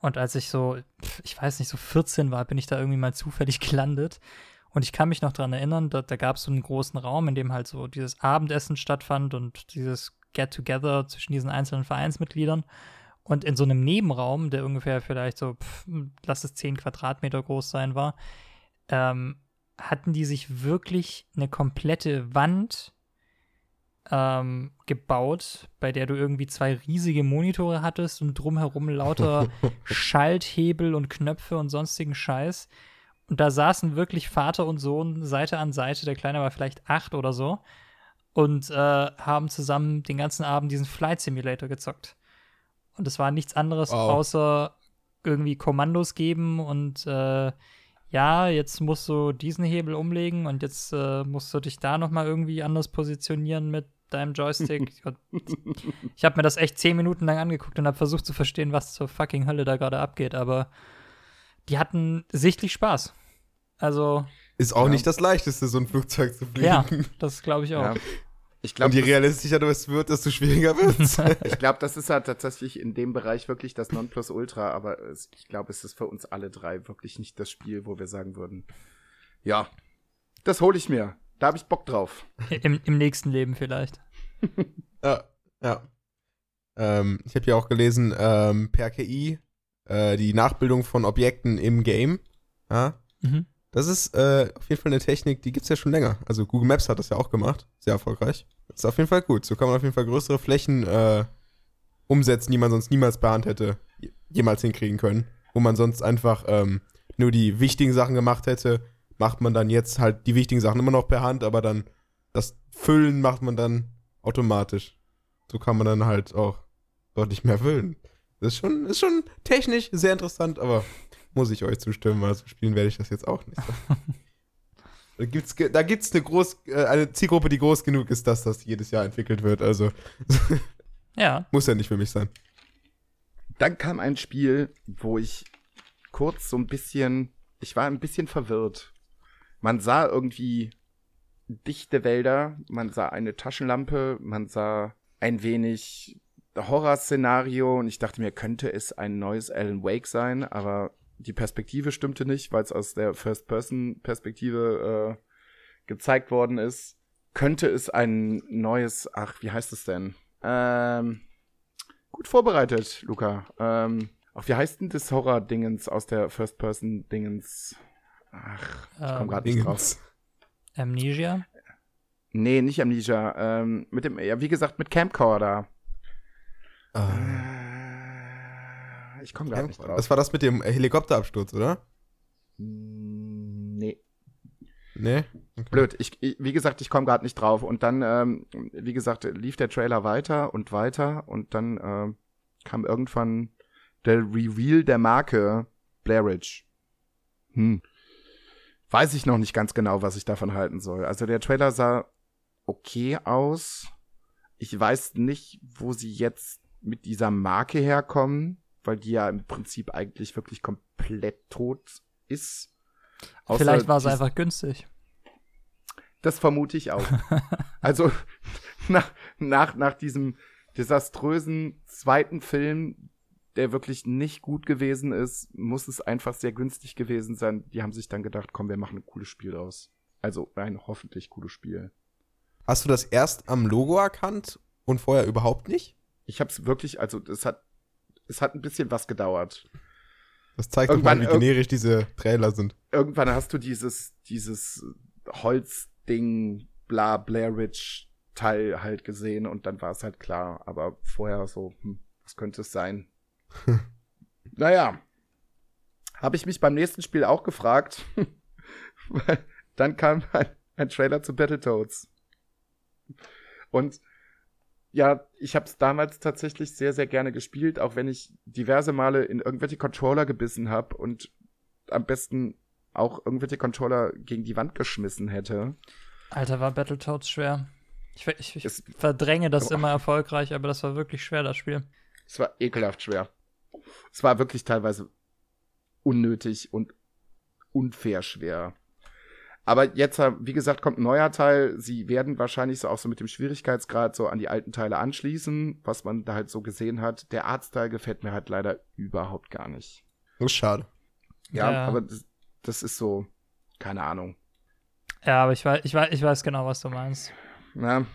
Und als ich so, ich weiß nicht, so 14 war, bin ich da irgendwie mal zufällig <laughs> gelandet. Und ich kann mich noch daran erinnern, da, da gab es so einen großen Raum, in dem halt so dieses Abendessen stattfand und dieses Get-Together zwischen diesen einzelnen Vereinsmitgliedern. Und in so einem Nebenraum, der ungefähr vielleicht so, pff, lass es 10 Quadratmeter groß sein war, ähm, hatten die sich wirklich eine komplette Wand ähm, gebaut, bei der du irgendwie zwei riesige Monitore hattest und drumherum lauter <laughs> Schalthebel und Knöpfe und sonstigen Scheiß. Und da saßen wirklich Vater und Sohn Seite an Seite. Der Kleine war vielleicht acht oder so. Und äh, haben zusammen den ganzen Abend diesen Flight Simulator gezockt. Und es war nichts anderes Wow. außer irgendwie Kommandos geben und äh, ja, jetzt musst du diesen Hebel umlegen und jetzt äh, musst du dich da noch mal irgendwie anders positionieren mit deinem Joystick. <laughs> Und ich habe mir das echt zehn Minuten lang angeguckt und habe versucht zu verstehen, was zur fucking Hölle da gerade abgeht, aber die hatten sichtlich Spaß. Also, Ist auch Ja. nicht das Leichteste, so ein Flugzeug zu fliegen. ja, das glaube ich auch. ja. Ich Und glaube, je realistischer du es wird, desto schwieriger wird es. <laughs> ich <laughs> glaub, das ist halt tatsächlich in dem Bereich wirklich das Nonplusultra, aber es, ich glaube, es ist für uns alle drei wirklich nicht das Spiel, wo wir sagen würden, ja, das hole ich mir. Da habe ich Bock drauf. <laughs> Im, Im nächsten Leben vielleicht. <laughs> ja, ja. Ähm, ich habe ja auch gelesen, ähm, per KI, äh, die Nachbildung von Objekten im Game. Ja, Mhm. das ist äh, auf jeden Fall eine Technik, die gibt's ja schon länger. Also Google Maps hat das ja auch gemacht, sehr erfolgreich. Das ist auf jeden Fall gut. So kann man auf jeden Fall größere Flächen äh, umsetzen, die man sonst niemals per Hand hätte je- jemals hinkriegen können. Wo man sonst einfach ähm, nur die wichtigen Sachen gemacht hätte, macht man dann jetzt halt die wichtigen Sachen immer noch per Hand, aber dann das Füllen macht man dann automatisch. So kann man dann halt auch deutlich mehr füllen. Das ist schon, ist schon technisch sehr interessant, aber muss ich euch zustimmen, also spielen werde ich das jetzt auch nicht. <laughs> da gibt's, da gibt's eine, groß, äh, eine Zielgruppe, die groß genug ist, dass das jedes Jahr entwickelt wird. Also <laughs> Ja, muss ja nicht für mich sein. Dann kam ein Spiel, wo ich kurz so ein bisschen, ich war ein bisschen verwirrt. Man sah irgendwie dichte Wälder, man sah eine Taschenlampe, man sah ein wenig Horrorszenario und ich dachte mir, könnte es ein neues Alan Wake sein, aber die Perspektive stimmte nicht, weil es aus der First-Person-Perspektive äh, gezeigt worden ist. Könnte es ein neues, ach, wie heißt es denn? Ähm, gut vorbereitet, Luca. Ähm, auch wie heißt denn das Horror-Dingens aus der First-Person-Dingens? Ach, ich komme Ähm, gerade nicht drauf. Amnesia. Nee, nicht Amnesia. Ähm, mit dem, ja, wie gesagt, mit Camcorder. Äh, Ich komme gerade nicht drauf. Das war das mit dem Helikopterabsturz, oder? Mm, Nee. Nee? Okay. Blöd. Ich, ich, wie gesagt, ich komme gerade nicht drauf. Und dann, ähm, wie gesagt, lief der Trailer weiter und weiter und dann ähm, kam irgendwann der Reveal der Marke Blair Ridge. Hm. Weiß ich noch nicht ganz genau, was ich davon halten soll. Also der Trailer sah okay aus. Ich weiß nicht, wo sie jetzt mit dieser Marke herkommen, weil die ja im Prinzip eigentlich wirklich komplett tot ist. Außer Vielleicht war es einfach günstig. Das vermute ich auch. <laughs> also <laughs> nach, nach, nach diesem desaströsen zweiten Film, der wirklich nicht gut gewesen ist, muss es einfach sehr günstig gewesen sein. Die haben sich dann gedacht, komm, wir machen ein cooles Spiel draus. Also ein hoffentlich cooles Spiel. Hast du das erst am Logo erkannt und vorher überhaupt nicht? Ich habe es wirklich, also es hat, es hat ein bisschen was gedauert. Das zeigt doch mal, wie generisch diese Trailer sind. Irgendwann hast du dieses, dieses Holzding, bla, Blair Ridge Teil halt gesehen und dann war es halt klar. Aber vorher so, hm, was könnte es sein? <laughs> naja. Habe ich mich beim nächsten Spiel auch gefragt. <laughs> dann kam ein, ein Trailer zu Battletoads. Und ja, ich habe es damals tatsächlich sehr, sehr gerne gespielt, auch wenn ich diverse Male in irgendwelche Controller gebissen habe und am besten auch irgendwelche Controller gegen die Wand geschmissen hätte. Alter, war Battletoads schwer. Ich, ich, ich verdränge das immer erfolgreich, aber das war wirklich schwer, das Spiel. Es war ekelhaft schwer. Es war wirklich teilweise unnötig und unfair schwer. Aber jetzt, wie gesagt, kommt ein neuer Teil. Sie werden wahrscheinlich so auch so mit dem Schwierigkeitsgrad so an die alten Teile anschließen, was man da halt so gesehen hat. Der Arztteil gefällt mir halt leider überhaupt gar nicht. Das ist schade. Ja, ja. aber das, das, ist so, keine Ahnung. Ja, aber ich weiß, ich weiß, ich weiß genau, was du meinst. Ja.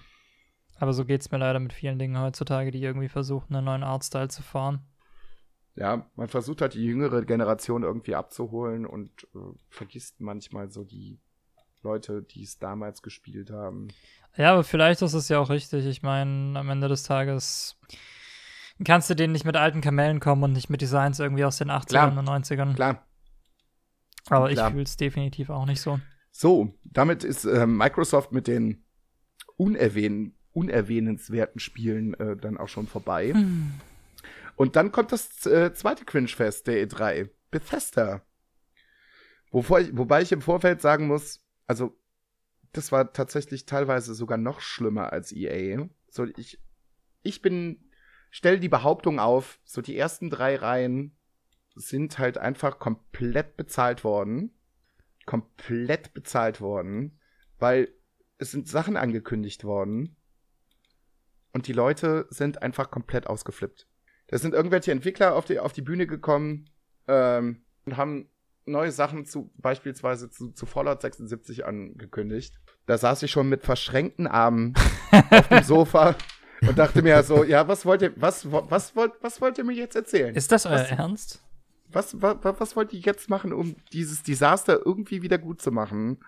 Aber so geht's mir leider mit vielen Dingen heutzutage, die irgendwie versuchen, einen neuen Artstyle zu fahren. Ja, man versucht halt die jüngere Generation irgendwie abzuholen und äh, vergisst manchmal so die Leute, die es damals gespielt haben. Ja, aber vielleicht ist es ja auch richtig. Ich meine, am Ende des Tages kannst du denen nicht mit alten Kamellen kommen und nicht mit Designs irgendwie aus den 80ern Klar. und 90ern. Klar. Aber Klar. ich fühle es definitiv auch nicht so. So, damit ist äh, Microsoft mit den unerwähn unerwähnenswerten Spielen äh, dann auch schon vorbei. Hm. Und dann kommt das äh, zweite Cringe-Fest der E3, Bethesda. Wovor ich, wobei ich im Vorfeld sagen muss, also das war tatsächlich teilweise sogar noch schlimmer als EA. So, ich, ich bin, stell die Behauptung auf, so die ersten drei Reihen sind halt einfach komplett bezahlt worden. Komplett bezahlt worden, weil es sind Sachen angekündigt worden und die Leute sind einfach komplett ausgeflippt. Da sind irgendwelche Entwickler auf die, auf die Bühne gekommen ähm, und haben neue Sachen zu, beispielsweise zu, zu Fallout 76 angekündigt. Da saß ich schon mit verschränkten Armen <laughs> auf dem Sofa und dachte mir so, ja, was wollt ihr, was, was, wollt, was wollt ihr mir jetzt erzählen? Ist das euer was, Ernst? Was, was, was wollt ihr jetzt machen, um dieses Desaster irgendwie wieder gut zu machen?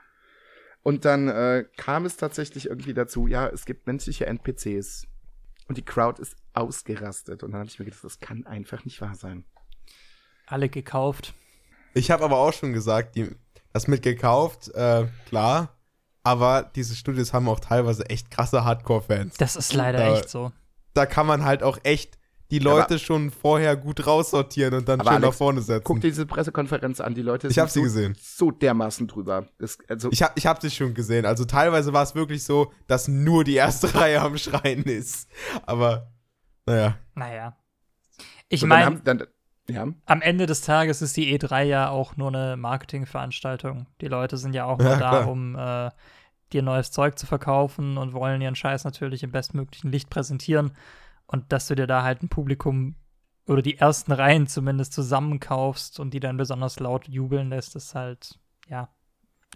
Und dann äh, kam es tatsächlich irgendwie dazu, ja, es gibt menschliche NPCs. Und die Crowd ist ausgerastet. Und dann habe ich mir gedacht, das kann einfach nicht wahr sein. Alle gekauft. Ich habe aber auch schon gesagt, die, das mit gekauft, äh, klar. Aber diese Studios haben auch teilweise echt krasse Hardcore-Fans. Das ist leider da, echt so. Da kann man halt auch echt die Leute ja, schon vorher gut raussortieren und dann schön Alex, nach vorne setzen. Guck dir diese Pressekonferenz an, die Leute ich hab sie so, gesehen. so dermaßen drüber. Das, also ich habe ich hab sie schon gesehen. Also teilweise war es wirklich so, dass nur die erste <laughs> Reihe am Schreien ist. Aber naja. Naja. Ich meine, ja. Am Ende des Tages ist die E3 ja auch nur eine Marketingveranstaltung. Die Leute sind ja auch nur ja, da, klar. um äh, dir neues Zeug zu verkaufen und wollen ihren Scheiß natürlich im bestmöglichen Licht präsentieren. Und dass du dir da halt ein Publikum oder die ersten Reihen zumindest zusammenkaufst und die dann besonders laut jubeln lässt, ist halt, ja,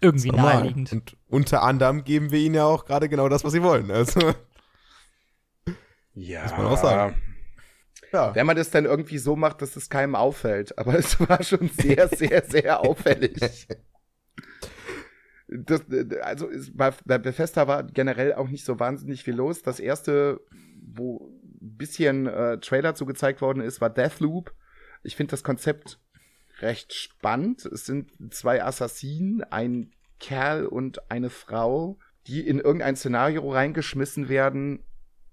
irgendwie naheliegend. Und unter anderem geben wir ihnen ja auch gerade genau das, was sie wollen. Also. Ja. Muss man auch sagen. Ja. Wenn man das dann irgendwie so macht, dass es keinem auffällt. Aber <laughs> es war schon sehr, sehr, sehr auffällig. Das, also bei Bethesda war generell auch nicht so wahnsinnig viel los. Das erste, wo bisschen äh, Trailer zu gezeigt worden ist, war Deathloop. Ich finde das Konzept recht spannend. Es sind zwei Assassinen, ein Kerl und eine Frau, die in irgendein Szenario reingeschmissen werden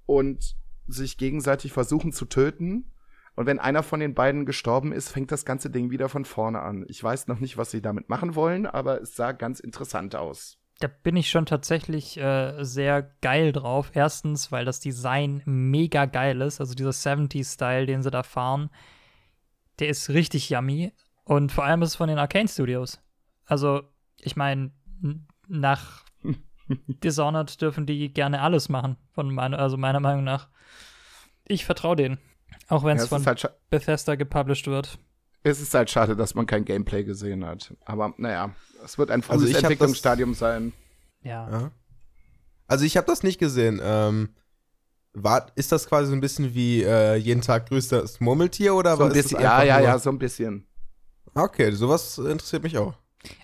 und sich gegenseitig versuchen zu töten. Und wenn einer von den beiden gestorben ist, fängt das ganze Ding wieder von vorne an. Ich weiß noch nicht, was sie damit machen wollen, aber es sah ganz interessant aus. Da bin ich schon tatsächlich äh, sehr geil drauf. Erstens, weil das Design mega geil ist. Also dieser 70s-Style, den sie da fahren, der ist richtig yummy. Und vor allem ist es von den Arcane Studios. Also, ich meine, nach <laughs> Dishonored dürfen die gerne alles machen, von meine, also meiner Meinung nach. Ich vertraue denen. Auch wenn ja, es von halt Bethesda gepublished wird. Es ist halt schade, dass man kein Gameplay gesehen hat. Aber naja, es wird ein frühes also Entwicklungsstadium das, sein. Ja. ja. Also ich habe das nicht gesehen. Ähm, war, ist das quasi so ein bisschen wie äh, jeden Tag grüßt das Murmeltier oder so ein bisschen, Ja, ja, ja, so ein bisschen. Okay, sowas interessiert mich auch.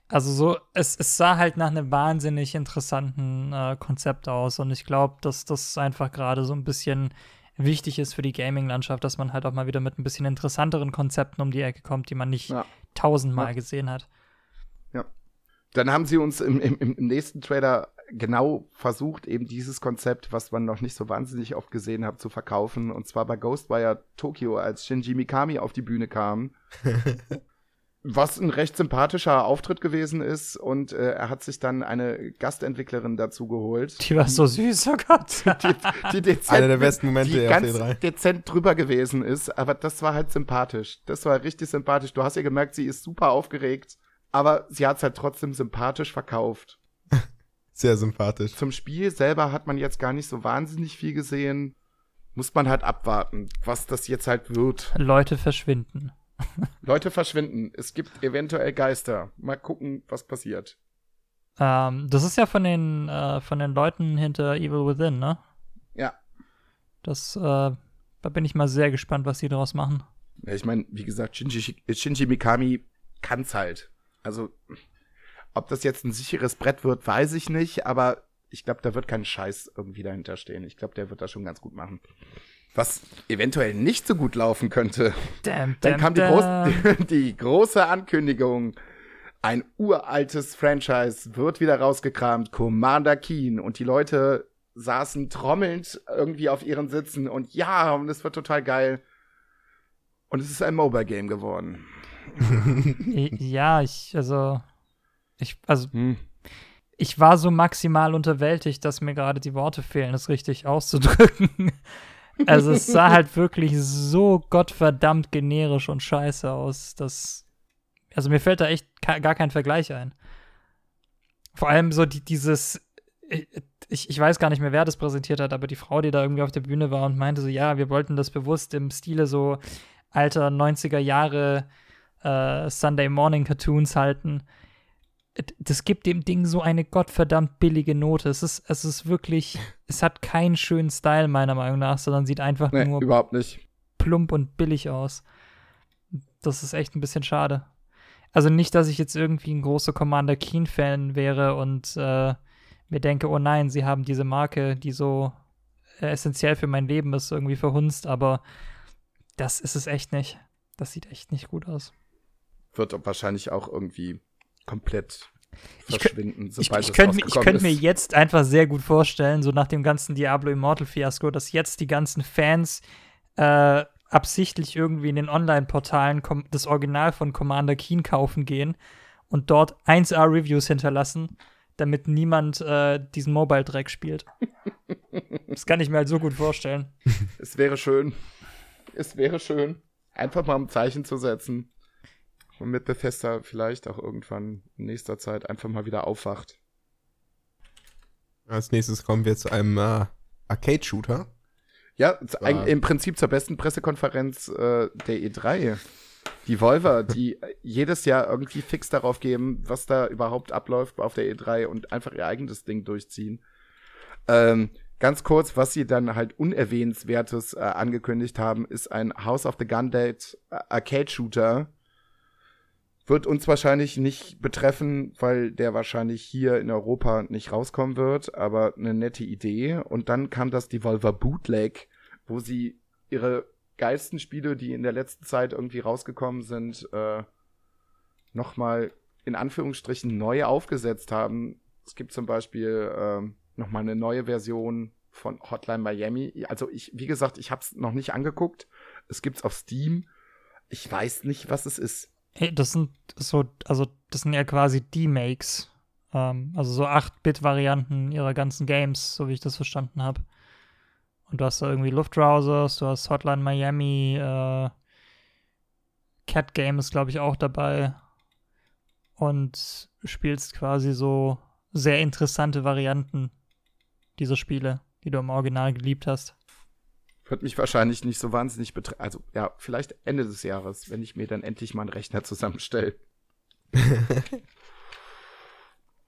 Also so, es, es sah halt nach einem wahnsinnig interessanten äh, Konzept aus und ich glaube, dass das einfach gerade so ein bisschen wichtig ist für die Gaming-Landschaft, dass man halt auch mal wieder mit ein bisschen interessanteren Konzepten um die Ecke kommt, die man nicht ja. tausendmal ja. gesehen hat. Ja. Dann haben sie uns im, im, im nächsten Trailer genau versucht, eben dieses Konzept, was man noch nicht so wahnsinnig oft gesehen hat, zu verkaufen. Und zwar bei Ghostwire Tokyo, als Shinji Mikami auf die Bühne kam. <laughs> was ein recht sympathischer Auftritt gewesen ist und äh, er hat sich dann eine Gastentwicklerin dazu geholt. Die war so süß, oh Gott. <laughs> Die, die <laughs> dezent, Einer der besten Momente die ganz dezent drüber gewesen ist, aber das war halt sympathisch. Das war richtig sympathisch. Du hast ja gemerkt, sie ist super aufgeregt, aber sie hat es halt trotzdem sympathisch verkauft. <laughs> Sehr sympathisch. Zum Spiel selber hat man jetzt gar nicht so wahnsinnig viel gesehen. Muss man halt abwarten, was das jetzt halt wird. Leute verschwinden. Leute verschwinden. Es gibt eventuell Geister. Mal gucken, was passiert. Ähm, das ist ja von den, äh, von den Leuten hinter Evil Within, ne? Ja. Das, äh, da bin ich mal sehr gespannt, was sie daraus machen. Ja, ich meine, wie gesagt, Shinji, Shinji Mikami kann's halt. Also, ob das jetzt ein sicheres Brett wird, weiß ich nicht, aber ich glaube, da wird kein Scheiß irgendwie dahinter stehen. Ich glaube, der wird das schon ganz gut machen was eventuell nicht so gut laufen könnte. Damn, Dann kam die, groß, <laughs> die, große Ankündigung. Ein uraltes Franchise wird wieder rausgekramt, Commander Keen. Und die Leute saßen trommelnd irgendwie auf ihren Sitzen und ja, und es wird total geil. Und es ist ein Mobile-Game geworden. <laughs> ja, ich, also, ich, also, hm. ich war so maximal unterwältigt, dass mir gerade die Worte fehlen, es richtig auszudrücken. Also es sah halt wirklich so gottverdammt generisch und scheiße aus, dass. Also mir fällt da echt gar kein Vergleich ein. Vor allem so die, dieses. Ich, ich weiß gar nicht mehr, wer das präsentiert hat, aber die Frau, die da irgendwie auf der Bühne war und meinte so, ja, wir wollten das bewusst im Stile so alter 90er Jahre äh, Sunday Morning Cartoons halten das gibt dem Ding so eine gottverdammt billige Note. Es ist, es ist wirklich, <laughs> es hat keinen schönen Style, meiner Meinung nach, sondern sieht einfach nee, nur überhaupt nicht. plump und billig aus. Das ist echt ein bisschen schade. Also nicht, dass ich jetzt irgendwie ein großer Commander Keen-Fan wäre und äh, mir denke, oh nein, sie haben diese Marke, die so äh, essentiell für mein Leben ist, irgendwie verhunzt, aber das ist es echt nicht. Das sieht echt nicht gut aus. Wird wahrscheinlich auch irgendwie komplett verschwinden, ich, sobald ich, ich, könnte, ich könnte mir jetzt einfach sehr gut vorstellen, so nach dem ganzen Diablo Immortal Fiasko, dass jetzt die ganzen Fans äh, absichtlich irgendwie in den Online-Portalen das Original von Commander Keen kaufen gehen und dort 1A-Reviews hinterlassen, damit niemand äh, diesen Mobile-Dreck spielt. das kann ich mir halt so gut vorstellen. <laughs> Es wäre schön. Es wäre schön, einfach mal ein Zeichen zu setzen mit Bethesda vielleicht auch irgendwann in nächster Zeit einfach mal wieder aufwacht. Als nächstes kommen wir zu einem äh, Arcade-Shooter. Ja, äh, im Prinzip zur besten Pressekonferenz äh, der E3. Die Volver, die jedes Jahr irgendwie fix darauf geben, was da überhaupt abläuft auf der E3 und einfach ihr eigenes Ding durchziehen. Ähm, ganz kurz, was sie dann halt Unerwähnenswertes äh, angekündigt haben, ist ein House of the Gun Date äh, Arcade-Shooter, wird uns wahrscheinlich nicht betreffen, weil der wahrscheinlich hier in Europa nicht rauskommen wird, aber eine nette Idee. Und dann kam das Devolver Bootleg, wo sie ihre geilsten Spiele, die in der letzten Zeit irgendwie rausgekommen sind, äh, nochmal in Anführungsstrichen neu aufgesetzt haben. Es gibt zum Beispiel äh, nochmal eine neue Version von Hotline Miami. Also ich, wie gesagt, ich habe es noch nicht angeguckt, Es gibt's auf Steam. Ich weiß nicht, was es ist. Das sind so, also das sind ja quasi D-Makes. Ähm, also so 8-Bit-Varianten ihrer ganzen Games, so wie ich das verstanden habe. Und du hast da irgendwie Luftrousers, du hast Hotline Miami, äh, Cat Game ist, glaube ich, auch dabei. Und spielst quasi so sehr interessante Varianten dieser Spiele, die du im Original geliebt hast. Wird mich wahrscheinlich nicht so wahnsinnig betreffen. Also, ja, vielleicht Ende des Jahres, wenn ich mir dann endlich mal einen Rechner zusammenstelle. <laughs>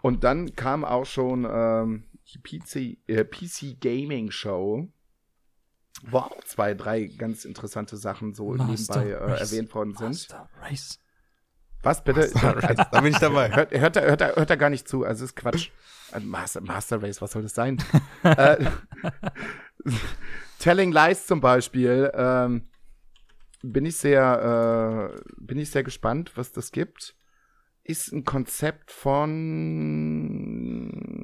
Und dann kam auch schon ähm, die PC, äh, PC Gaming Show, wo auch zwei, drei ganz interessante Sachen so Master nebenbei äh, erwähnt worden sind. Master Race. Was bitte? da bin ich dabei. Hört, hört, er- hört, er- hört er gar nicht zu, also ist Quatsch. Also Master, Master Race, was soll das sein? <laughs> äh, <laughs> Telling Lies zum Beispiel, ähm, bin ich sehr, äh, bin ich sehr gespannt, was das gibt. Ist ein Konzept von,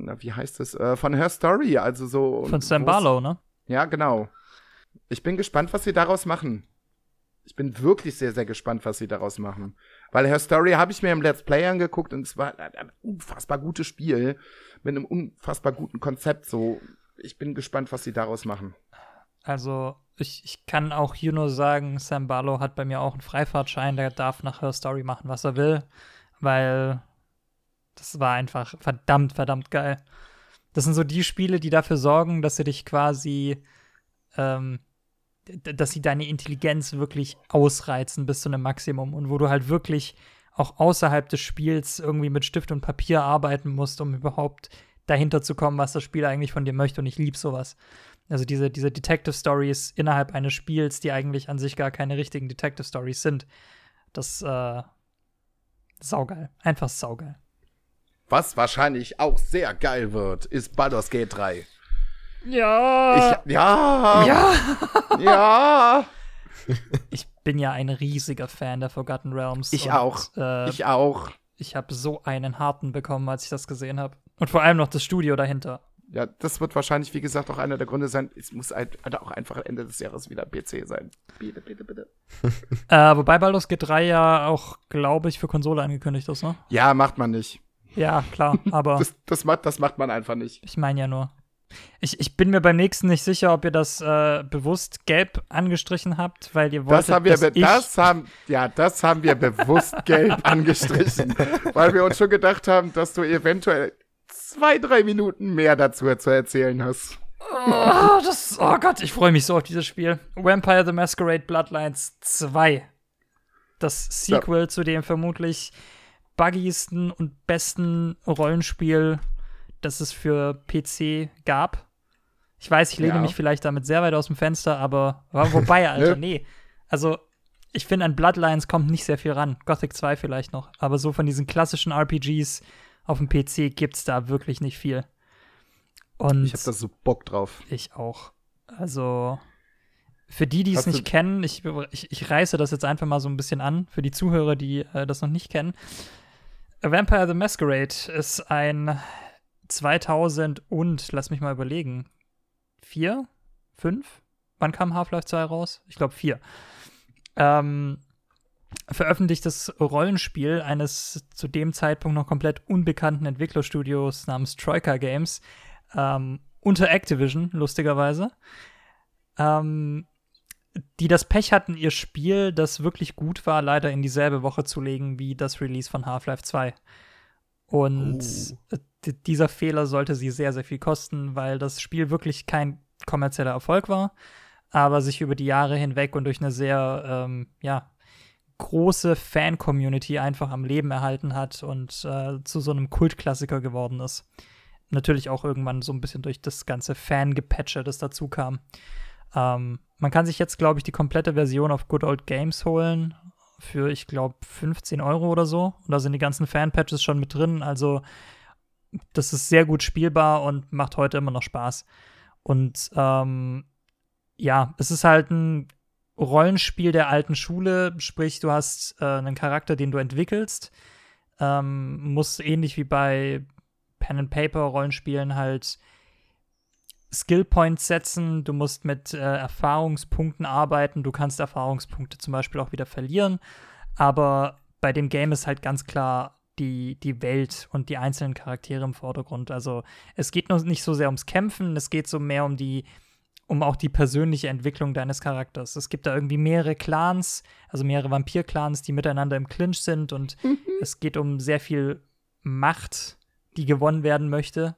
na, wie heißt das? Äh, von Her Story, also so. Von Sam Barlow, ne? Ja, genau. Ich bin gespannt, was sie daraus machen. Ich bin wirklich sehr, sehr gespannt, was sie daraus machen. Weil Her Story habe ich mir im Let's Play angeguckt und es war ein unfassbar gutes Spiel mit einem unfassbar guten Konzept. So, ich bin gespannt, was sie daraus machen. Also, ich, ich kann auch hier nur sagen, Sam Barlow hat bei mir auch einen Freifahrtschein, der darf nach Her Story machen, was er will, weil das war einfach verdammt, verdammt geil. Das sind so die Spiele, die dafür sorgen, dass sie dich quasi, ähm, dass sie deine Intelligenz wirklich ausreizen bis zu einem Maximum und wo du halt wirklich auch außerhalb des Spiels irgendwie mit Stift und Papier arbeiten musst, um überhaupt dahinter zu kommen, was das Spiel eigentlich von dir möchte. Und ich liebe sowas. Also diese, diese Detective Stories innerhalb eines Spiels, die eigentlich an sich gar keine richtigen Detective Stories sind. Das, äh, saugeil. Einfach saugeil. Was wahrscheinlich auch sehr geil wird, ist Baldur's Gate 3. Ja. Ich, ja, ja. <laughs> ja, <laughs> Ich bin ja ein riesiger Fan der Forgotten Realms. Ich und, auch. Äh, ich auch. ich habe so einen harten bekommen, als ich das gesehen habe. Und vor allem noch das Studio dahinter. Ja, das wird wahrscheinlich, wie gesagt, auch einer der Gründe sein. Es muss halt auch einfach Ende des Jahres wieder PC sein. Bitte, bitte, bitte. <laughs> Äh, wobei Baldur's Gate 3 ja auch, glaube ich, für Konsole angekündigt ist, ne? Ja, macht man nicht. Ja, klar, <laughs> aber Das, das, macht, das macht man einfach nicht. ich meine ja nur. Ich, ich bin mir beim nächsten nicht sicher, ob ihr das äh, bewusst gelb angestrichen habt, weil ihr wolltet, Das haben wir, dass ich das haben, ja, das haben wir bewusst gelb <laughs> angestrichen, weil wir uns schon gedacht haben, dass du eventuell zwei, drei Minuten mehr dazu zu erzählen hast. Oh, das, oh Gott, ich freue mich so auf dieses Spiel. Vampire the Masquerade Bloodlines 2. Das Sequel zu dem vermutlich buggiesten und besten Rollenspiel, das es für PC gab. Ich weiß, ich lehne Ja. mich vielleicht damit sehr weit aus dem Fenster, aber wo- wobei, <laughs> Alter, nee. Also, ich finde, an Bloodlines kommt nicht sehr viel ran. Gothic 2 vielleicht noch. Aber so von diesen klassischen RPGs auf dem PC gibt's da wirklich nicht viel. Und Ich hab da so Bock drauf. ich auch. Also, für die, die es nicht kennen, ich, ich, ich reiße das jetzt einfach mal so ein bisschen an, für die Zuhörer, die äh, das noch nicht kennen. A Vampire the Masquerade ist ein 2000 und, lass mich mal überlegen, vier? Fünf? Wann kam Half-Life 2 raus? Ich glaube vier. Ähm, veröffentlichtes Rollenspiel eines zu dem Zeitpunkt noch komplett unbekannten Entwicklerstudios namens Troika Games ähm, unter Activision, lustigerweise, ähm, die das Pech hatten, ihr Spiel, das wirklich gut war, leider in dieselbe Woche zu legen wie das Release von Half-Life 2. Und Oh. dieser Fehler sollte sie sehr, sehr viel kosten, weil das Spiel wirklich kein kommerzieller Erfolg war, aber sich über die Jahre hinweg und durch eine sehr, ähm, ja, große Fan-Community einfach am Leben erhalten hat und äh, zu so einem Kultklassiker geworden ist. Natürlich auch irgendwann so ein bisschen durch das ganze Fan-Gepatche, das dazu kam. Ähm, man kann sich jetzt, glaube ich, die komplette Version auf Good Old Games holen für, ich glaube, 15 Euro oder so. Und da sind die ganzen Fan-Patches schon mit drin. Also, das ist sehr gut spielbar und macht heute immer noch Spaß. Und ähm, ja, es ist halt ein Rollenspiel der alten Schule, sprich, du hast äh, einen Charakter, den du entwickelst, ähm, musst ähnlich wie bei Pen and Paper Rollenspielen halt Skill Points setzen, du musst mit äh, Erfahrungspunkten arbeiten, du kannst Erfahrungspunkte zum Beispiel auch wieder verlieren, aber bei dem Game ist halt ganz klar die, die Welt und die einzelnen Charaktere im Vordergrund. Also es geht noch nicht so sehr ums Kämpfen, es geht so mehr um die, um auch die persönliche Entwicklung deines Charakters. Es gibt da irgendwie mehrere Clans, also mehrere Vampir-Clans, die miteinander im Clinch sind und es geht um sehr viel Macht, die gewonnen werden möchte.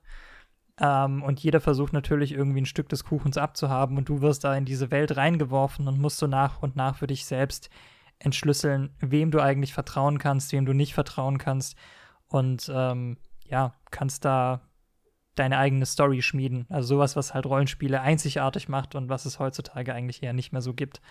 Ähm, und jeder versucht natürlich irgendwie ein Stück des Kuchens abzuhaben und du wirst da in diese Welt reingeworfen und musst so nach und nach für dich selbst entschlüsseln, wem du eigentlich vertrauen kannst, wem du nicht vertrauen kannst. Und ähm, ja, kannst da deine eigene Story schmieden. Also sowas, was halt Rollenspiele einzigartig macht und was es heutzutage eigentlich eher nicht mehr so gibt.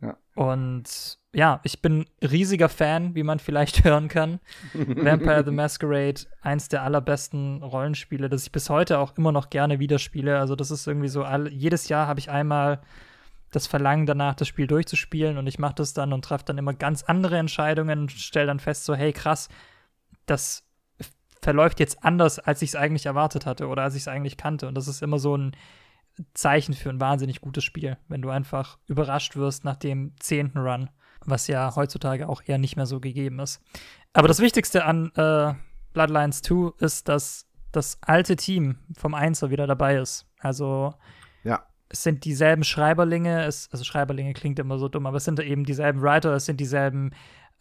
Ja. Und ja, ich bin riesiger Fan, wie man vielleicht <laughs> hören kann. <laughs> Vampire the Masquerade, eins der allerbesten Rollenspiele, das ich bis heute auch immer noch gerne wieder spiele. Also das ist irgendwie so, all, jedes Jahr habe ich einmal das Verlangen danach, das Spiel durchzuspielen und ich mache das dann und treffe dann immer ganz andere Entscheidungen und stelle dann fest, so, hey, krass, das verläuft jetzt anders, als ich es eigentlich erwartet hatte oder als ich es eigentlich kannte. Und das ist immer so ein Zeichen für ein wahnsinnig gutes Spiel, wenn du einfach überrascht wirst nach dem zehnten Run, was ja heutzutage auch eher nicht mehr so gegeben ist. Aber das Wichtigste an äh, Bloodlines 2 ist, dass das alte Team vom Einser wieder dabei ist. Also Ja. es sind dieselben Schreiberlinge, es, also Schreiberlinge klingt immer so dumm, aber es sind eben dieselben Writer, es sind dieselben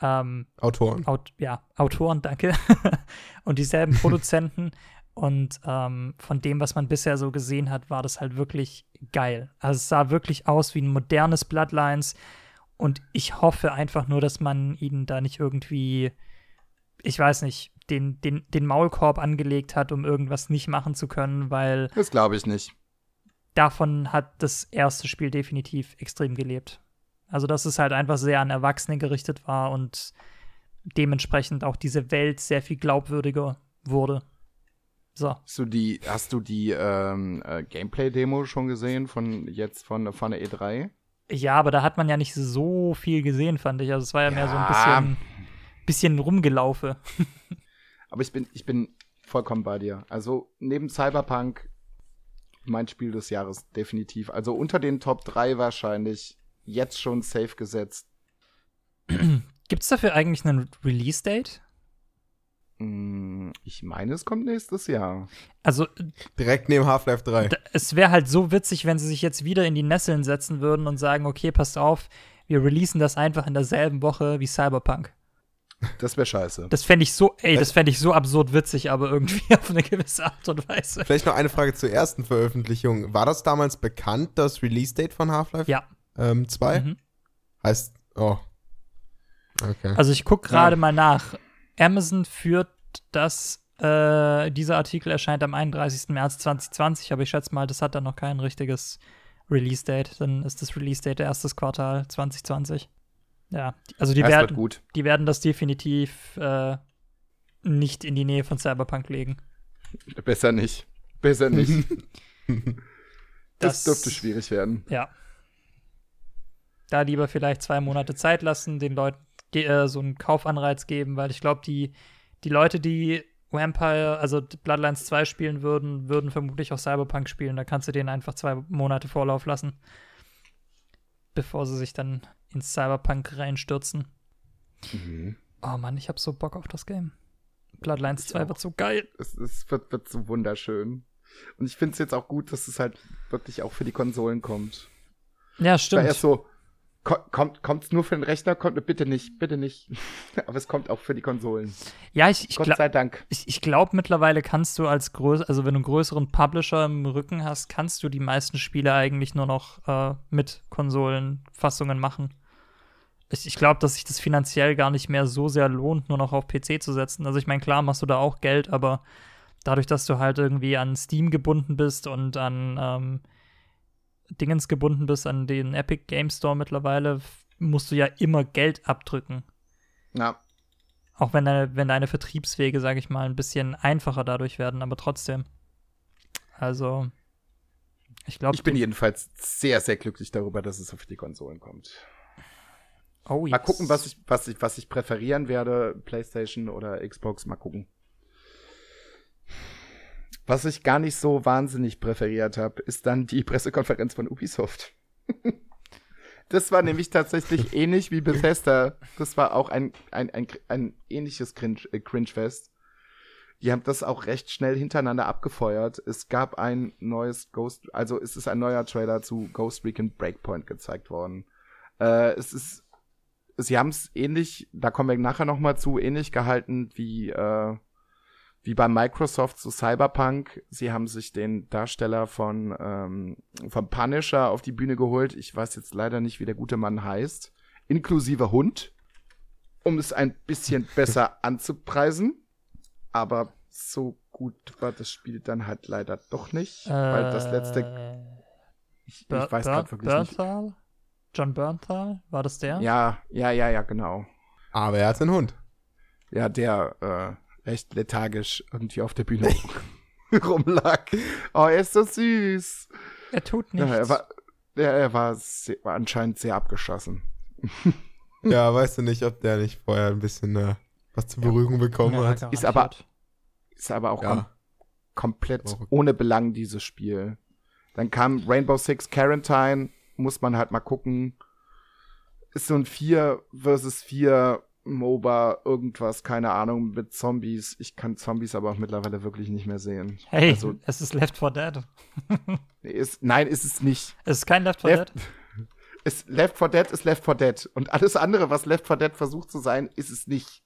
ähm, Autoren. Aut ja, Autoren, danke. <laughs> und dieselben Produzenten. <laughs> Und ähm, von dem, was man bisher so gesehen hat, war das halt wirklich geil. Also es sah wirklich aus wie ein modernes Bloodlines. Und ich hoffe einfach nur, dass man ihnen da nicht irgendwie, ich weiß nicht, den, den, den Maulkorb angelegt hat, um irgendwas nicht machen zu können, weil Das glaube ich nicht. davon hat das erste Spiel definitiv extrem gelebt. Also, dass es halt einfach sehr an Erwachsene gerichtet war und dementsprechend auch diese Welt sehr viel glaubwürdiger wurde. So. Hast du die, hast du die ähm, äh, Gameplay-Demo schon gesehen von jetzt von, von der E E3? Ja, aber da hat man ja nicht so viel gesehen, fand ich. Also, es war ja, mehr so ein Ja. bisschen, bisschen rumgelaufe. <laughs> Aber ich bin, ich bin vollkommen bei dir. Also neben Cyberpunk mein Spiel des Jahres definitiv. Also unter den Top 3 wahrscheinlich jetzt schon safe gesetzt. <clears throat> Gibt es dafür eigentlich einen Release-Date? Hm, Ich meine, es kommt nächstes Jahr. Also, Direkt neben Half-Life 3. d- es wäre halt so witzig, wenn sie sich jetzt wieder in die Nesseln setzen würden und sagen, okay, passt auf, wir releasen das einfach in derselben Woche wie Cyberpunk. Das wäre scheiße. Das fände ich so, ey, das fände ich so absurd witzig, aber irgendwie <laughs> auf eine gewisse Art und Weise. Vielleicht noch eine Frage zur ersten Veröffentlichung. War das damals bekannt, das Release-Date von Half-Life Ja. Ähm, 2? Mhm. Heißt, oh. Okay. Also ich gucke gerade Ja. mal nach. Amazon führt das, äh, dieser Artikel erscheint am 31. März 2020, aber ich schätze mal, das hat dann noch kein richtiges Release-Date. Dann ist das Release-Date erstes Quartal 2020. Ja, also die das werden, die werden das definitiv äh, nicht in die Nähe von Cyberpunk legen. Besser nicht. Besser nicht. <laughs> das, Das- dürfte schwierig werden. Ja. Da lieber vielleicht zwei Monate Zeit lassen, den Leuten äh, so einen Kaufanreiz geben, weil ich glaube, die, die Leute, die Vampire, also Bloodlines 2 spielen würden, würden vermutlich auch Cyberpunk spielen. Da kannst du denen einfach zwei Monate Vorlauf lassen, bevor sie sich dann ins Cyberpunk reinstürzen. Mhm. Oh Mann, ich hab so Bock auf das Game. Bloodlines Ich 2 auch. wird so geil. Es, es wird, wird so wunderschön. Und ich finde es jetzt auch gut, dass es halt wirklich auch für die Konsolen kommt. Ja, Ich war stimmt. erst so, kommt kommt's nur für den Rechner? Kommt, bitte nicht, bitte nicht. <laughs> Aber es kommt auch für die Konsolen. Ja, ich, ich Gott glaube. sei Dank. Ich, ich glaube, mittlerweile kannst du als größ also wenn du einen größeren Publisher im Rücken hast, kannst du die meisten Spiele eigentlich nur noch äh, mit Konsolenfassungen machen. Ich, ich glaube, dass sich das finanziell gar nicht mehr so sehr lohnt, nur noch auf PC zu setzen. Also ich meine, klar machst du da auch Geld, aber dadurch, dass du halt irgendwie an Steam gebunden bist und an ähm, Dingens gebunden bist, an den Epic Game Store mittlerweile, musst du ja immer Geld abdrücken. Ja, Auch wenn deine, wenn deine Vertriebswege, sage ich mal, ein bisschen einfacher dadurch werden, aber trotzdem. Also, ich glaube. ich bin jedenfalls sehr, sehr glücklich darüber, dass es auf die Konsolen kommt. Oh, Mal yes. gucken, was ich, was ich, was ich präferieren werde, PlayStation oder Xbox, mal gucken. Was ich gar nicht so wahnsinnig präferiert habe, ist dann die <laughs> Pressekonferenz von Ubisoft. <laughs> das war nämlich tatsächlich <laughs> ähnlich wie Bethesda. Das war auch ein, ein, ein, ein ähnliches Cringe, äh, Cringe-Fest. Die haben das auch recht schnell hintereinander abgefeuert. Es gab ein neues Ghost, also es ist ein neuer Trailer zu Ghost Recon Breakpoint gezeigt worden. Äh, es ist, sie haben es ähnlich, da kommen wir nachher noch mal zu, ähnlich gehalten wie äh, wie bei Microsoft zu Cyberpunk. Sie haben sich den Darsteller von, ähm, von Punisher auf die Bühne geholt. Ich weiß jetzt leider nicht, wie der gute Mann heißt. Inklusive Hund. Um es ein bisschen <laughs> besser anzupreisen. Aber so gut war das Spiel dann halt leider doch nicht. Äh, weil das letzte. Äh, ich, ich weiß gerade wirklich Bernthal? nicht. John Bernthal? War das der? Ja, ja, ja, ja, genau. Aber er hat einen Hund. Ja, der, äh, recht lethargisch irgendwie auf der Bühne <laughs> <laughs> rumlag. Oh, er ist so süß. Er tut nichts. Ja, er war, ja, er war, sehr, war anscheinend sehr abgeschossen. <laughs> ja, weißt du nicht, ob der nicht vorher ein bisschen äh, was zur Beruhigung bekommen ja, hat. Ist aber, ist aber auch ja. kom komplett ohne Belang, dieses Spiel. Dann kam Rainbow Six Quarantine, muss man halt mal gucken. Ist so ein 4 versus 4 MOBA, irgendwas, keine Ahnung, mit Zombies. Ich kann Zombies aber auch mittlerweile wirklich nicht mehr sehen. Hey, also, es ist Left 4 Dead. <laughs> ist, nein, ist es nicht. Es ist kein Left 4 Left, <laughs> Dead? Ist, Left 4 Dead ist Left 4 Dead. Und alles andere, was Left 4 Dead versucht zu sein, ist es nicht.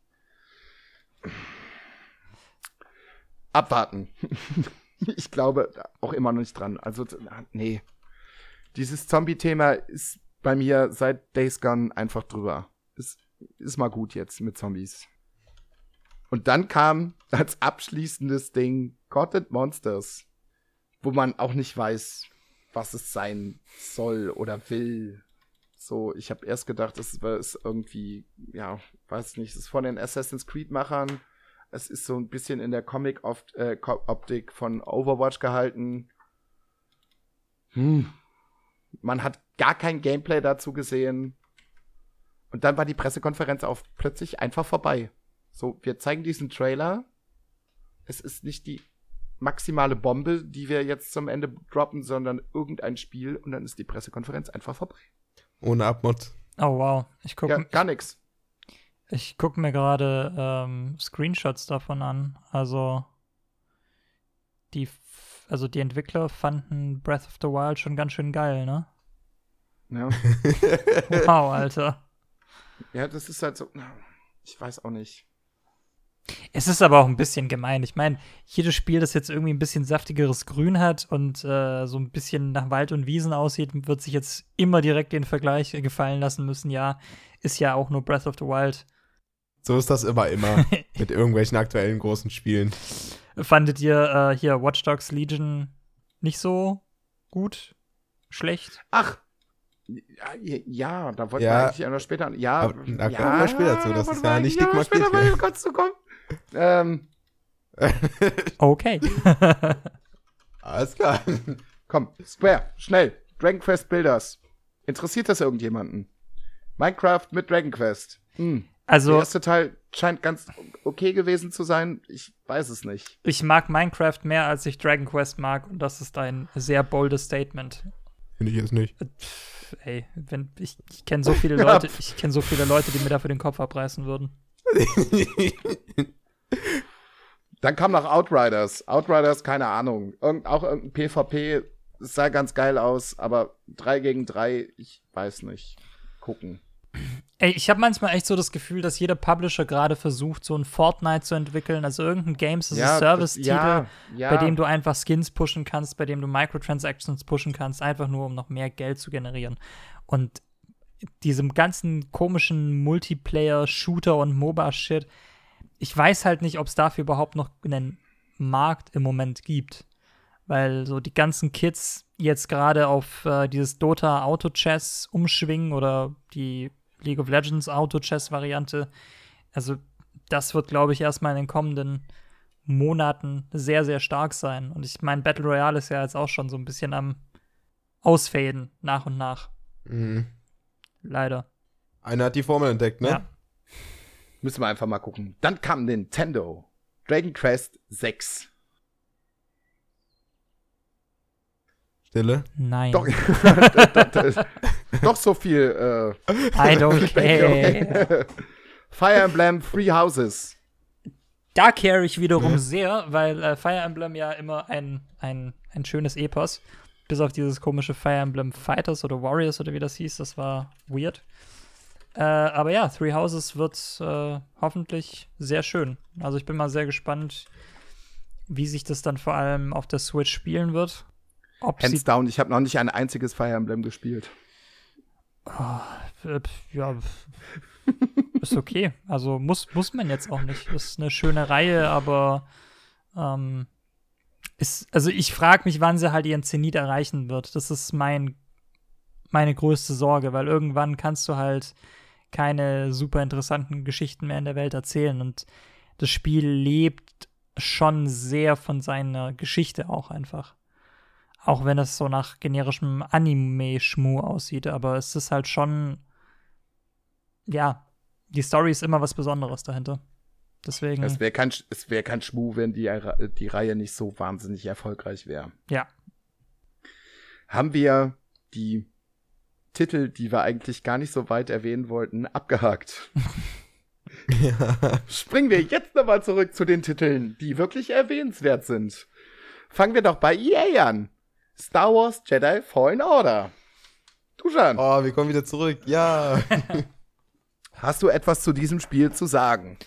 Abwarten. <laughs> ich glaube auch immer noch nicht dran. Also, nee. Dieses Zombie-Thema ist bei mir seit Days Gone einfach drüber. Ist ist mal gut jetzt mit Zombies. Und dann kam als abschließendes Ding and Monsters, wo man auch nicht weiß, was es sein soll oder will. So, ich habe erst gedacht, es ist irgendwie, ja, weiß nicht, es ist von den Assassin's Creed-Machern. Es ist so ein bisschen in der Comic-Optik äh, von Overwatch gehalten. Hm. Man hat gar kein Gameplay dazu gesehen. Und dann war die Pressekonferenz auch plötzlich einfach vorbei. So, wir zeigen diesen Trailer. Es ist nicht die maximale Bombe, die wir jetzt zum Ende droppen, sondern irgendein Spiel und dann ist die Pressekonferenz einfach vorbei. Ohne Abmod. Oh wow, ich gucke ja, gar nichts. Ich gucke mir gerade ähm, Screenshots davon an. Also die, also die Entwickler fanden Breath of the Wild schon ganz schön geil, ne? Ja. <laughs> wow, Alter. Ja, das ist halt so. Ich weiß auch nicht. Es ist aber auch ein bisschen gemein. Ich meine, jedes Spiel, das jetzt irgendwie ein bisschen saftigeres Grün hat und äh, so ein bisschen nach Wald und Wiesen aussieht, wird sich jetzt immer direkt den Vergleich gefallen lassen müssen. Ja, ist ja auch nur Breath of the Wild. So ist das immer, immer <laughs> mit irgendwelchen aktuellen großen Spielen. Fandet ihr äh, hier Watch Dogs Legion nicht so gut? Schlecht? Ach, ja, ja, da wollten ja, wir eigentlich noch später. Ja, aber, da ja, kommen wir später zu. Das ist ja nicht dick markiert. Später mal kurz zu kommen. Ähm. okay. <laughs> Alles klar. Komm, Square, schnell. Dragon Quest Builders. Interessiert das irgendjemanden? Minecraft mit Dragon Quest. Hm. Also, der erste Teil scheint ganz okay gewesen zu sein. Ich weiß es nicht. Ich mag Minecraft mehr, als ich Dragon Quest mag. Und das ist ein sehr boldes Statement. Finde ich jetzt nicht. Äh, ey, wenn, ich, ich kenne so viele <laughs> Leute, ich kenne so viele Leute, die mir dafür den Kopf abreißen würden. <laughs> Dann kam noch Outriders. Outriders, keine Ahnung. Irgend, auch irgendein PvP, sah ganz geil aus, aber 3 gegen 3, ich weiß nicht. Gucken. Ey, ich habe manchmal echt so das Gefühl, dass jeder Publisher gerade versucht, so ein Fortnite zu entwickeln, also irgendein Games as a Service-Titel, ja, ja. bei dem du einfach Skins pushen kannst, bei dem du Microtransactions pushen kannst, einfach nur um noch mehr Geld zu generieren. Und diesem ganzen komischen Multiplayer-Shooter und MOBA-Shit, ich weiß halt nicht, ob es dafür überhaupt noch einen Markt im Moment gibt. Weil so die ganzen Kids jetzt gerade auf äh, dieses Dota Auto Chess umschwingen oder die League of Legends Auto-Chess-Variante. Also, das wird, glaube ich, erstmal in den kommenden Monaten sehr, sehr stark sein. Und ich meine, Battle Royale ist ja jetzt auch schon so ein bisschen am Ausfaden nach und nach. Mhm. Leider. Einer hat die Formel entdeckt, ne? Ja. Müssen wir einfach mal gucken. Dann kam Nintendo. Dragon Quest 6. Dille? Nein. Doch, <laughs> doch so viel. Äh, I don't care. <laughs> Fire Emblem Three Houses. Da care ich wiederum sehr, weil äh, Fire Emblem ja immer ein, ein, ein schönes Epos. Bis auf dieses komische Fire Emblem Fighters oder Warriors oder wie das hieß, das war weird. Äh, aber ja, Three Houses wird äh, hoffentlich sehr schön. Also ich bin mal sehr gespannt, wie sich das dann vor allem auf der Switch spielen wird. Ob Hands down, ich habe noch nicht ein einziges Fire Emblem gespielt. äh, ja, ist okay. Also muss, muss man jetzt auch nicht. Ist eine schöne Reihe, aber ähm, ist, also ich frage mich, wann sie halt ihren Zenit erreichen wird. Das ist mein, meine größte Sorge, weil irgendwann kannst du halt keine super interessanten Geschichten mehr in der Welt erzählen und das Spiel lebt schon sehr von seiner Geschichte auch einfach. Auch wenn es so nach generischem Anime-Schmu aussieht, aber es ist halt schon, ja, die Story ist immer was Besonderes dahinter. Deswegen, Es wäre kein, es wär kein Schmuh, wenn die, die Reihe nicht so wahnsinnig erfolgreich wäre. ja. Haben wir die Titel, die wir eigentlich gar nicht so weit erwähnen wollten, abgehakt. <laughs> Ja. Springen wir jetzt nochmal zurück zu den Titeln, die wirklich erwähnenswert sind. Fangen wir doch bei EA an. Star Wars Jedi Fallen Order. Duschan, Oh, wir kommen wieder zurück. Ja. <laughs> hast du etwas zu diesem Spiel zu sagen?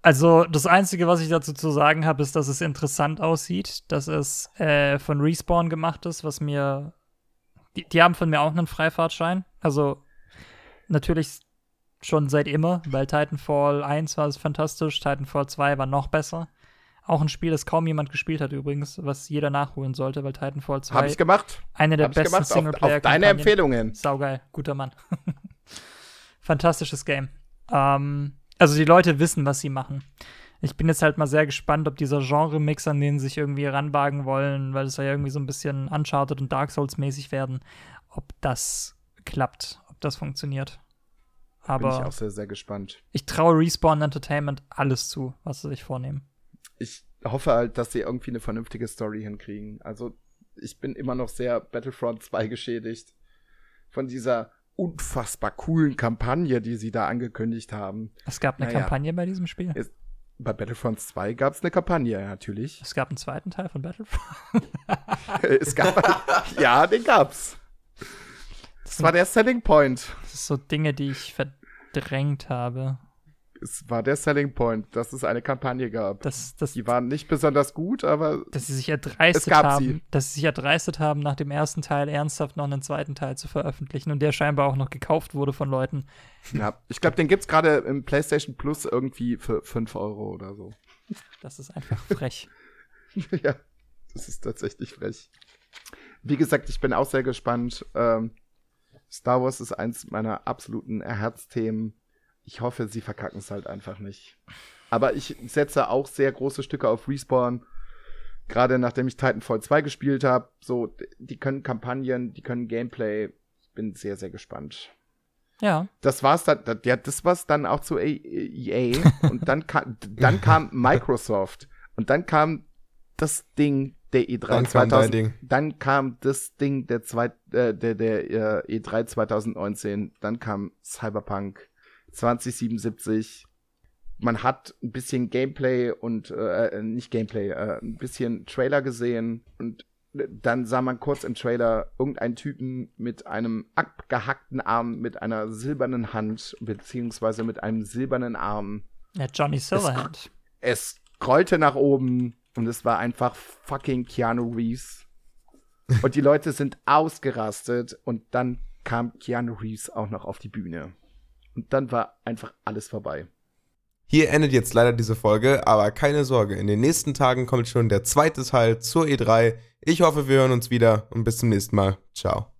Also, das Einzige, was ich dazu zu sagen habe, ist, dass es interessant aussieht, dass es äh, von Respawn gemacht ist, was mir. Die, die haben von mir auch einen Freifahrtschein. Also, natürlich schon seit immer, weil Titanfall 1 war es fantastisch, Titanfall 2 war noch besser. Auch ein Spiel, das kaum jemand gespielt hat übrigens, was jeder nachholen sollte, weil Titanfall 2 Hab ich gemacht. eine der Hab besten gemacht. Auf, Singleplayer auf deine Empfehlungen. Saugeil, guter Mann. <laughs> Fantastisches Game. Ähm, also die Leute wissen, was sie machen. Ich bin jetzt halt mal sehr gespannt, ob dieser Genre-Mix, an den sie sich irgendwie ranwagen wollen, weil es ja irgendwie so ein bisschen Uncharted und Dark Souls-mäßig werden, ob das klappt, ob das funktioniert. Bin ich Aber auch sehr, sehr gespannt. ich traue Respawn Entertainment alles zu, was sie sich vornehmen. Ich hoffe halt, dass sie irgendwie eine vernünftige Story hinkriegen. Also, ich bin immer noch sehr Battlefront 2 geschädigt. Von dieser unfassbar coolen Kampagne, die sie da angekündigt haben. Es gab eine Naja. Kampagne bei diesem Spiel. Ist- Bei Battlefront 2 gab es eine Kampagne, natürlich. Es gab einen zweiten Teil von Battlefront. <laughs> es gab. ja, den gab's. Das war der Selling Point. Das ist so Dinge, die ich verdrängt habe. Es war der Selling Point, dass es eine Kampagne gab. Das, das, Die waren nicht besonders gut, aber dass sie sich erdreistet haben, sie. dass sie sich erdreistet haben, nach dem ersten Teil ernsthaft noch einen zweiten Teil zu veröffentlichen und der scheinbar auch noch gekauft wurde von Leuten. ja, ich glaube, den gibt's gerade im PlayStation Plus irgendwie für 5 Euro oder so. Das ist einfach frech. <laughs> ja, das ist tatsächlich frech. Wie gesagt, ich bin auch sehr gespannt. Ähm, Star Wars ist eins meiner absoluten Herzthemen. Ich hoffe, sie verkacken es halt einfach nicht. Aber ich setze auch sehr große Stücke auf Respawn. Gerade nachdem ich Titanfall 2 gespielt habe. So, die können Kampagnen, die können Gameplay. Ich bin sehr, sehr gespannt. Ja, Das war's dann, das- ja, das war's dann auch zu EA. Und dann kam, dann <laughs> kam Microsoft. Und dann kam das Ding der E3 Dann kam 2000. dein Ding. Dann kam das Ding der, zweit, äh, der, der äh, E3 2019. Dann kam Cyberpunk 2077. Man hat ein bisschen Gameplay und äh, nicht Gameplay, äh, ein bisschen Trailer gesehen und dann sah man kurz im Trailer irgendeinen Typen mit einem abgehackten Arm, mit einer silbernen Hand, beziehungsweise mit einem silbernen Arm. ja Johnny Silverhand. Es scrollte nach oben und es war einfach fucking Keanu Reeves. Und die Leute sind <laughs> ausgerastet und dann kam Keanu Reeves auch noch auf die Bühne. Und dann war einfach alles vorbei. Hier endet jetzt leider diese Folge, aber keine Sorge, in den nächsten Tagen kommt schon der zweite Teil zur E3. Ich hoffe, wir hören uns wieder und bis zum nächsten Mal. Ciao.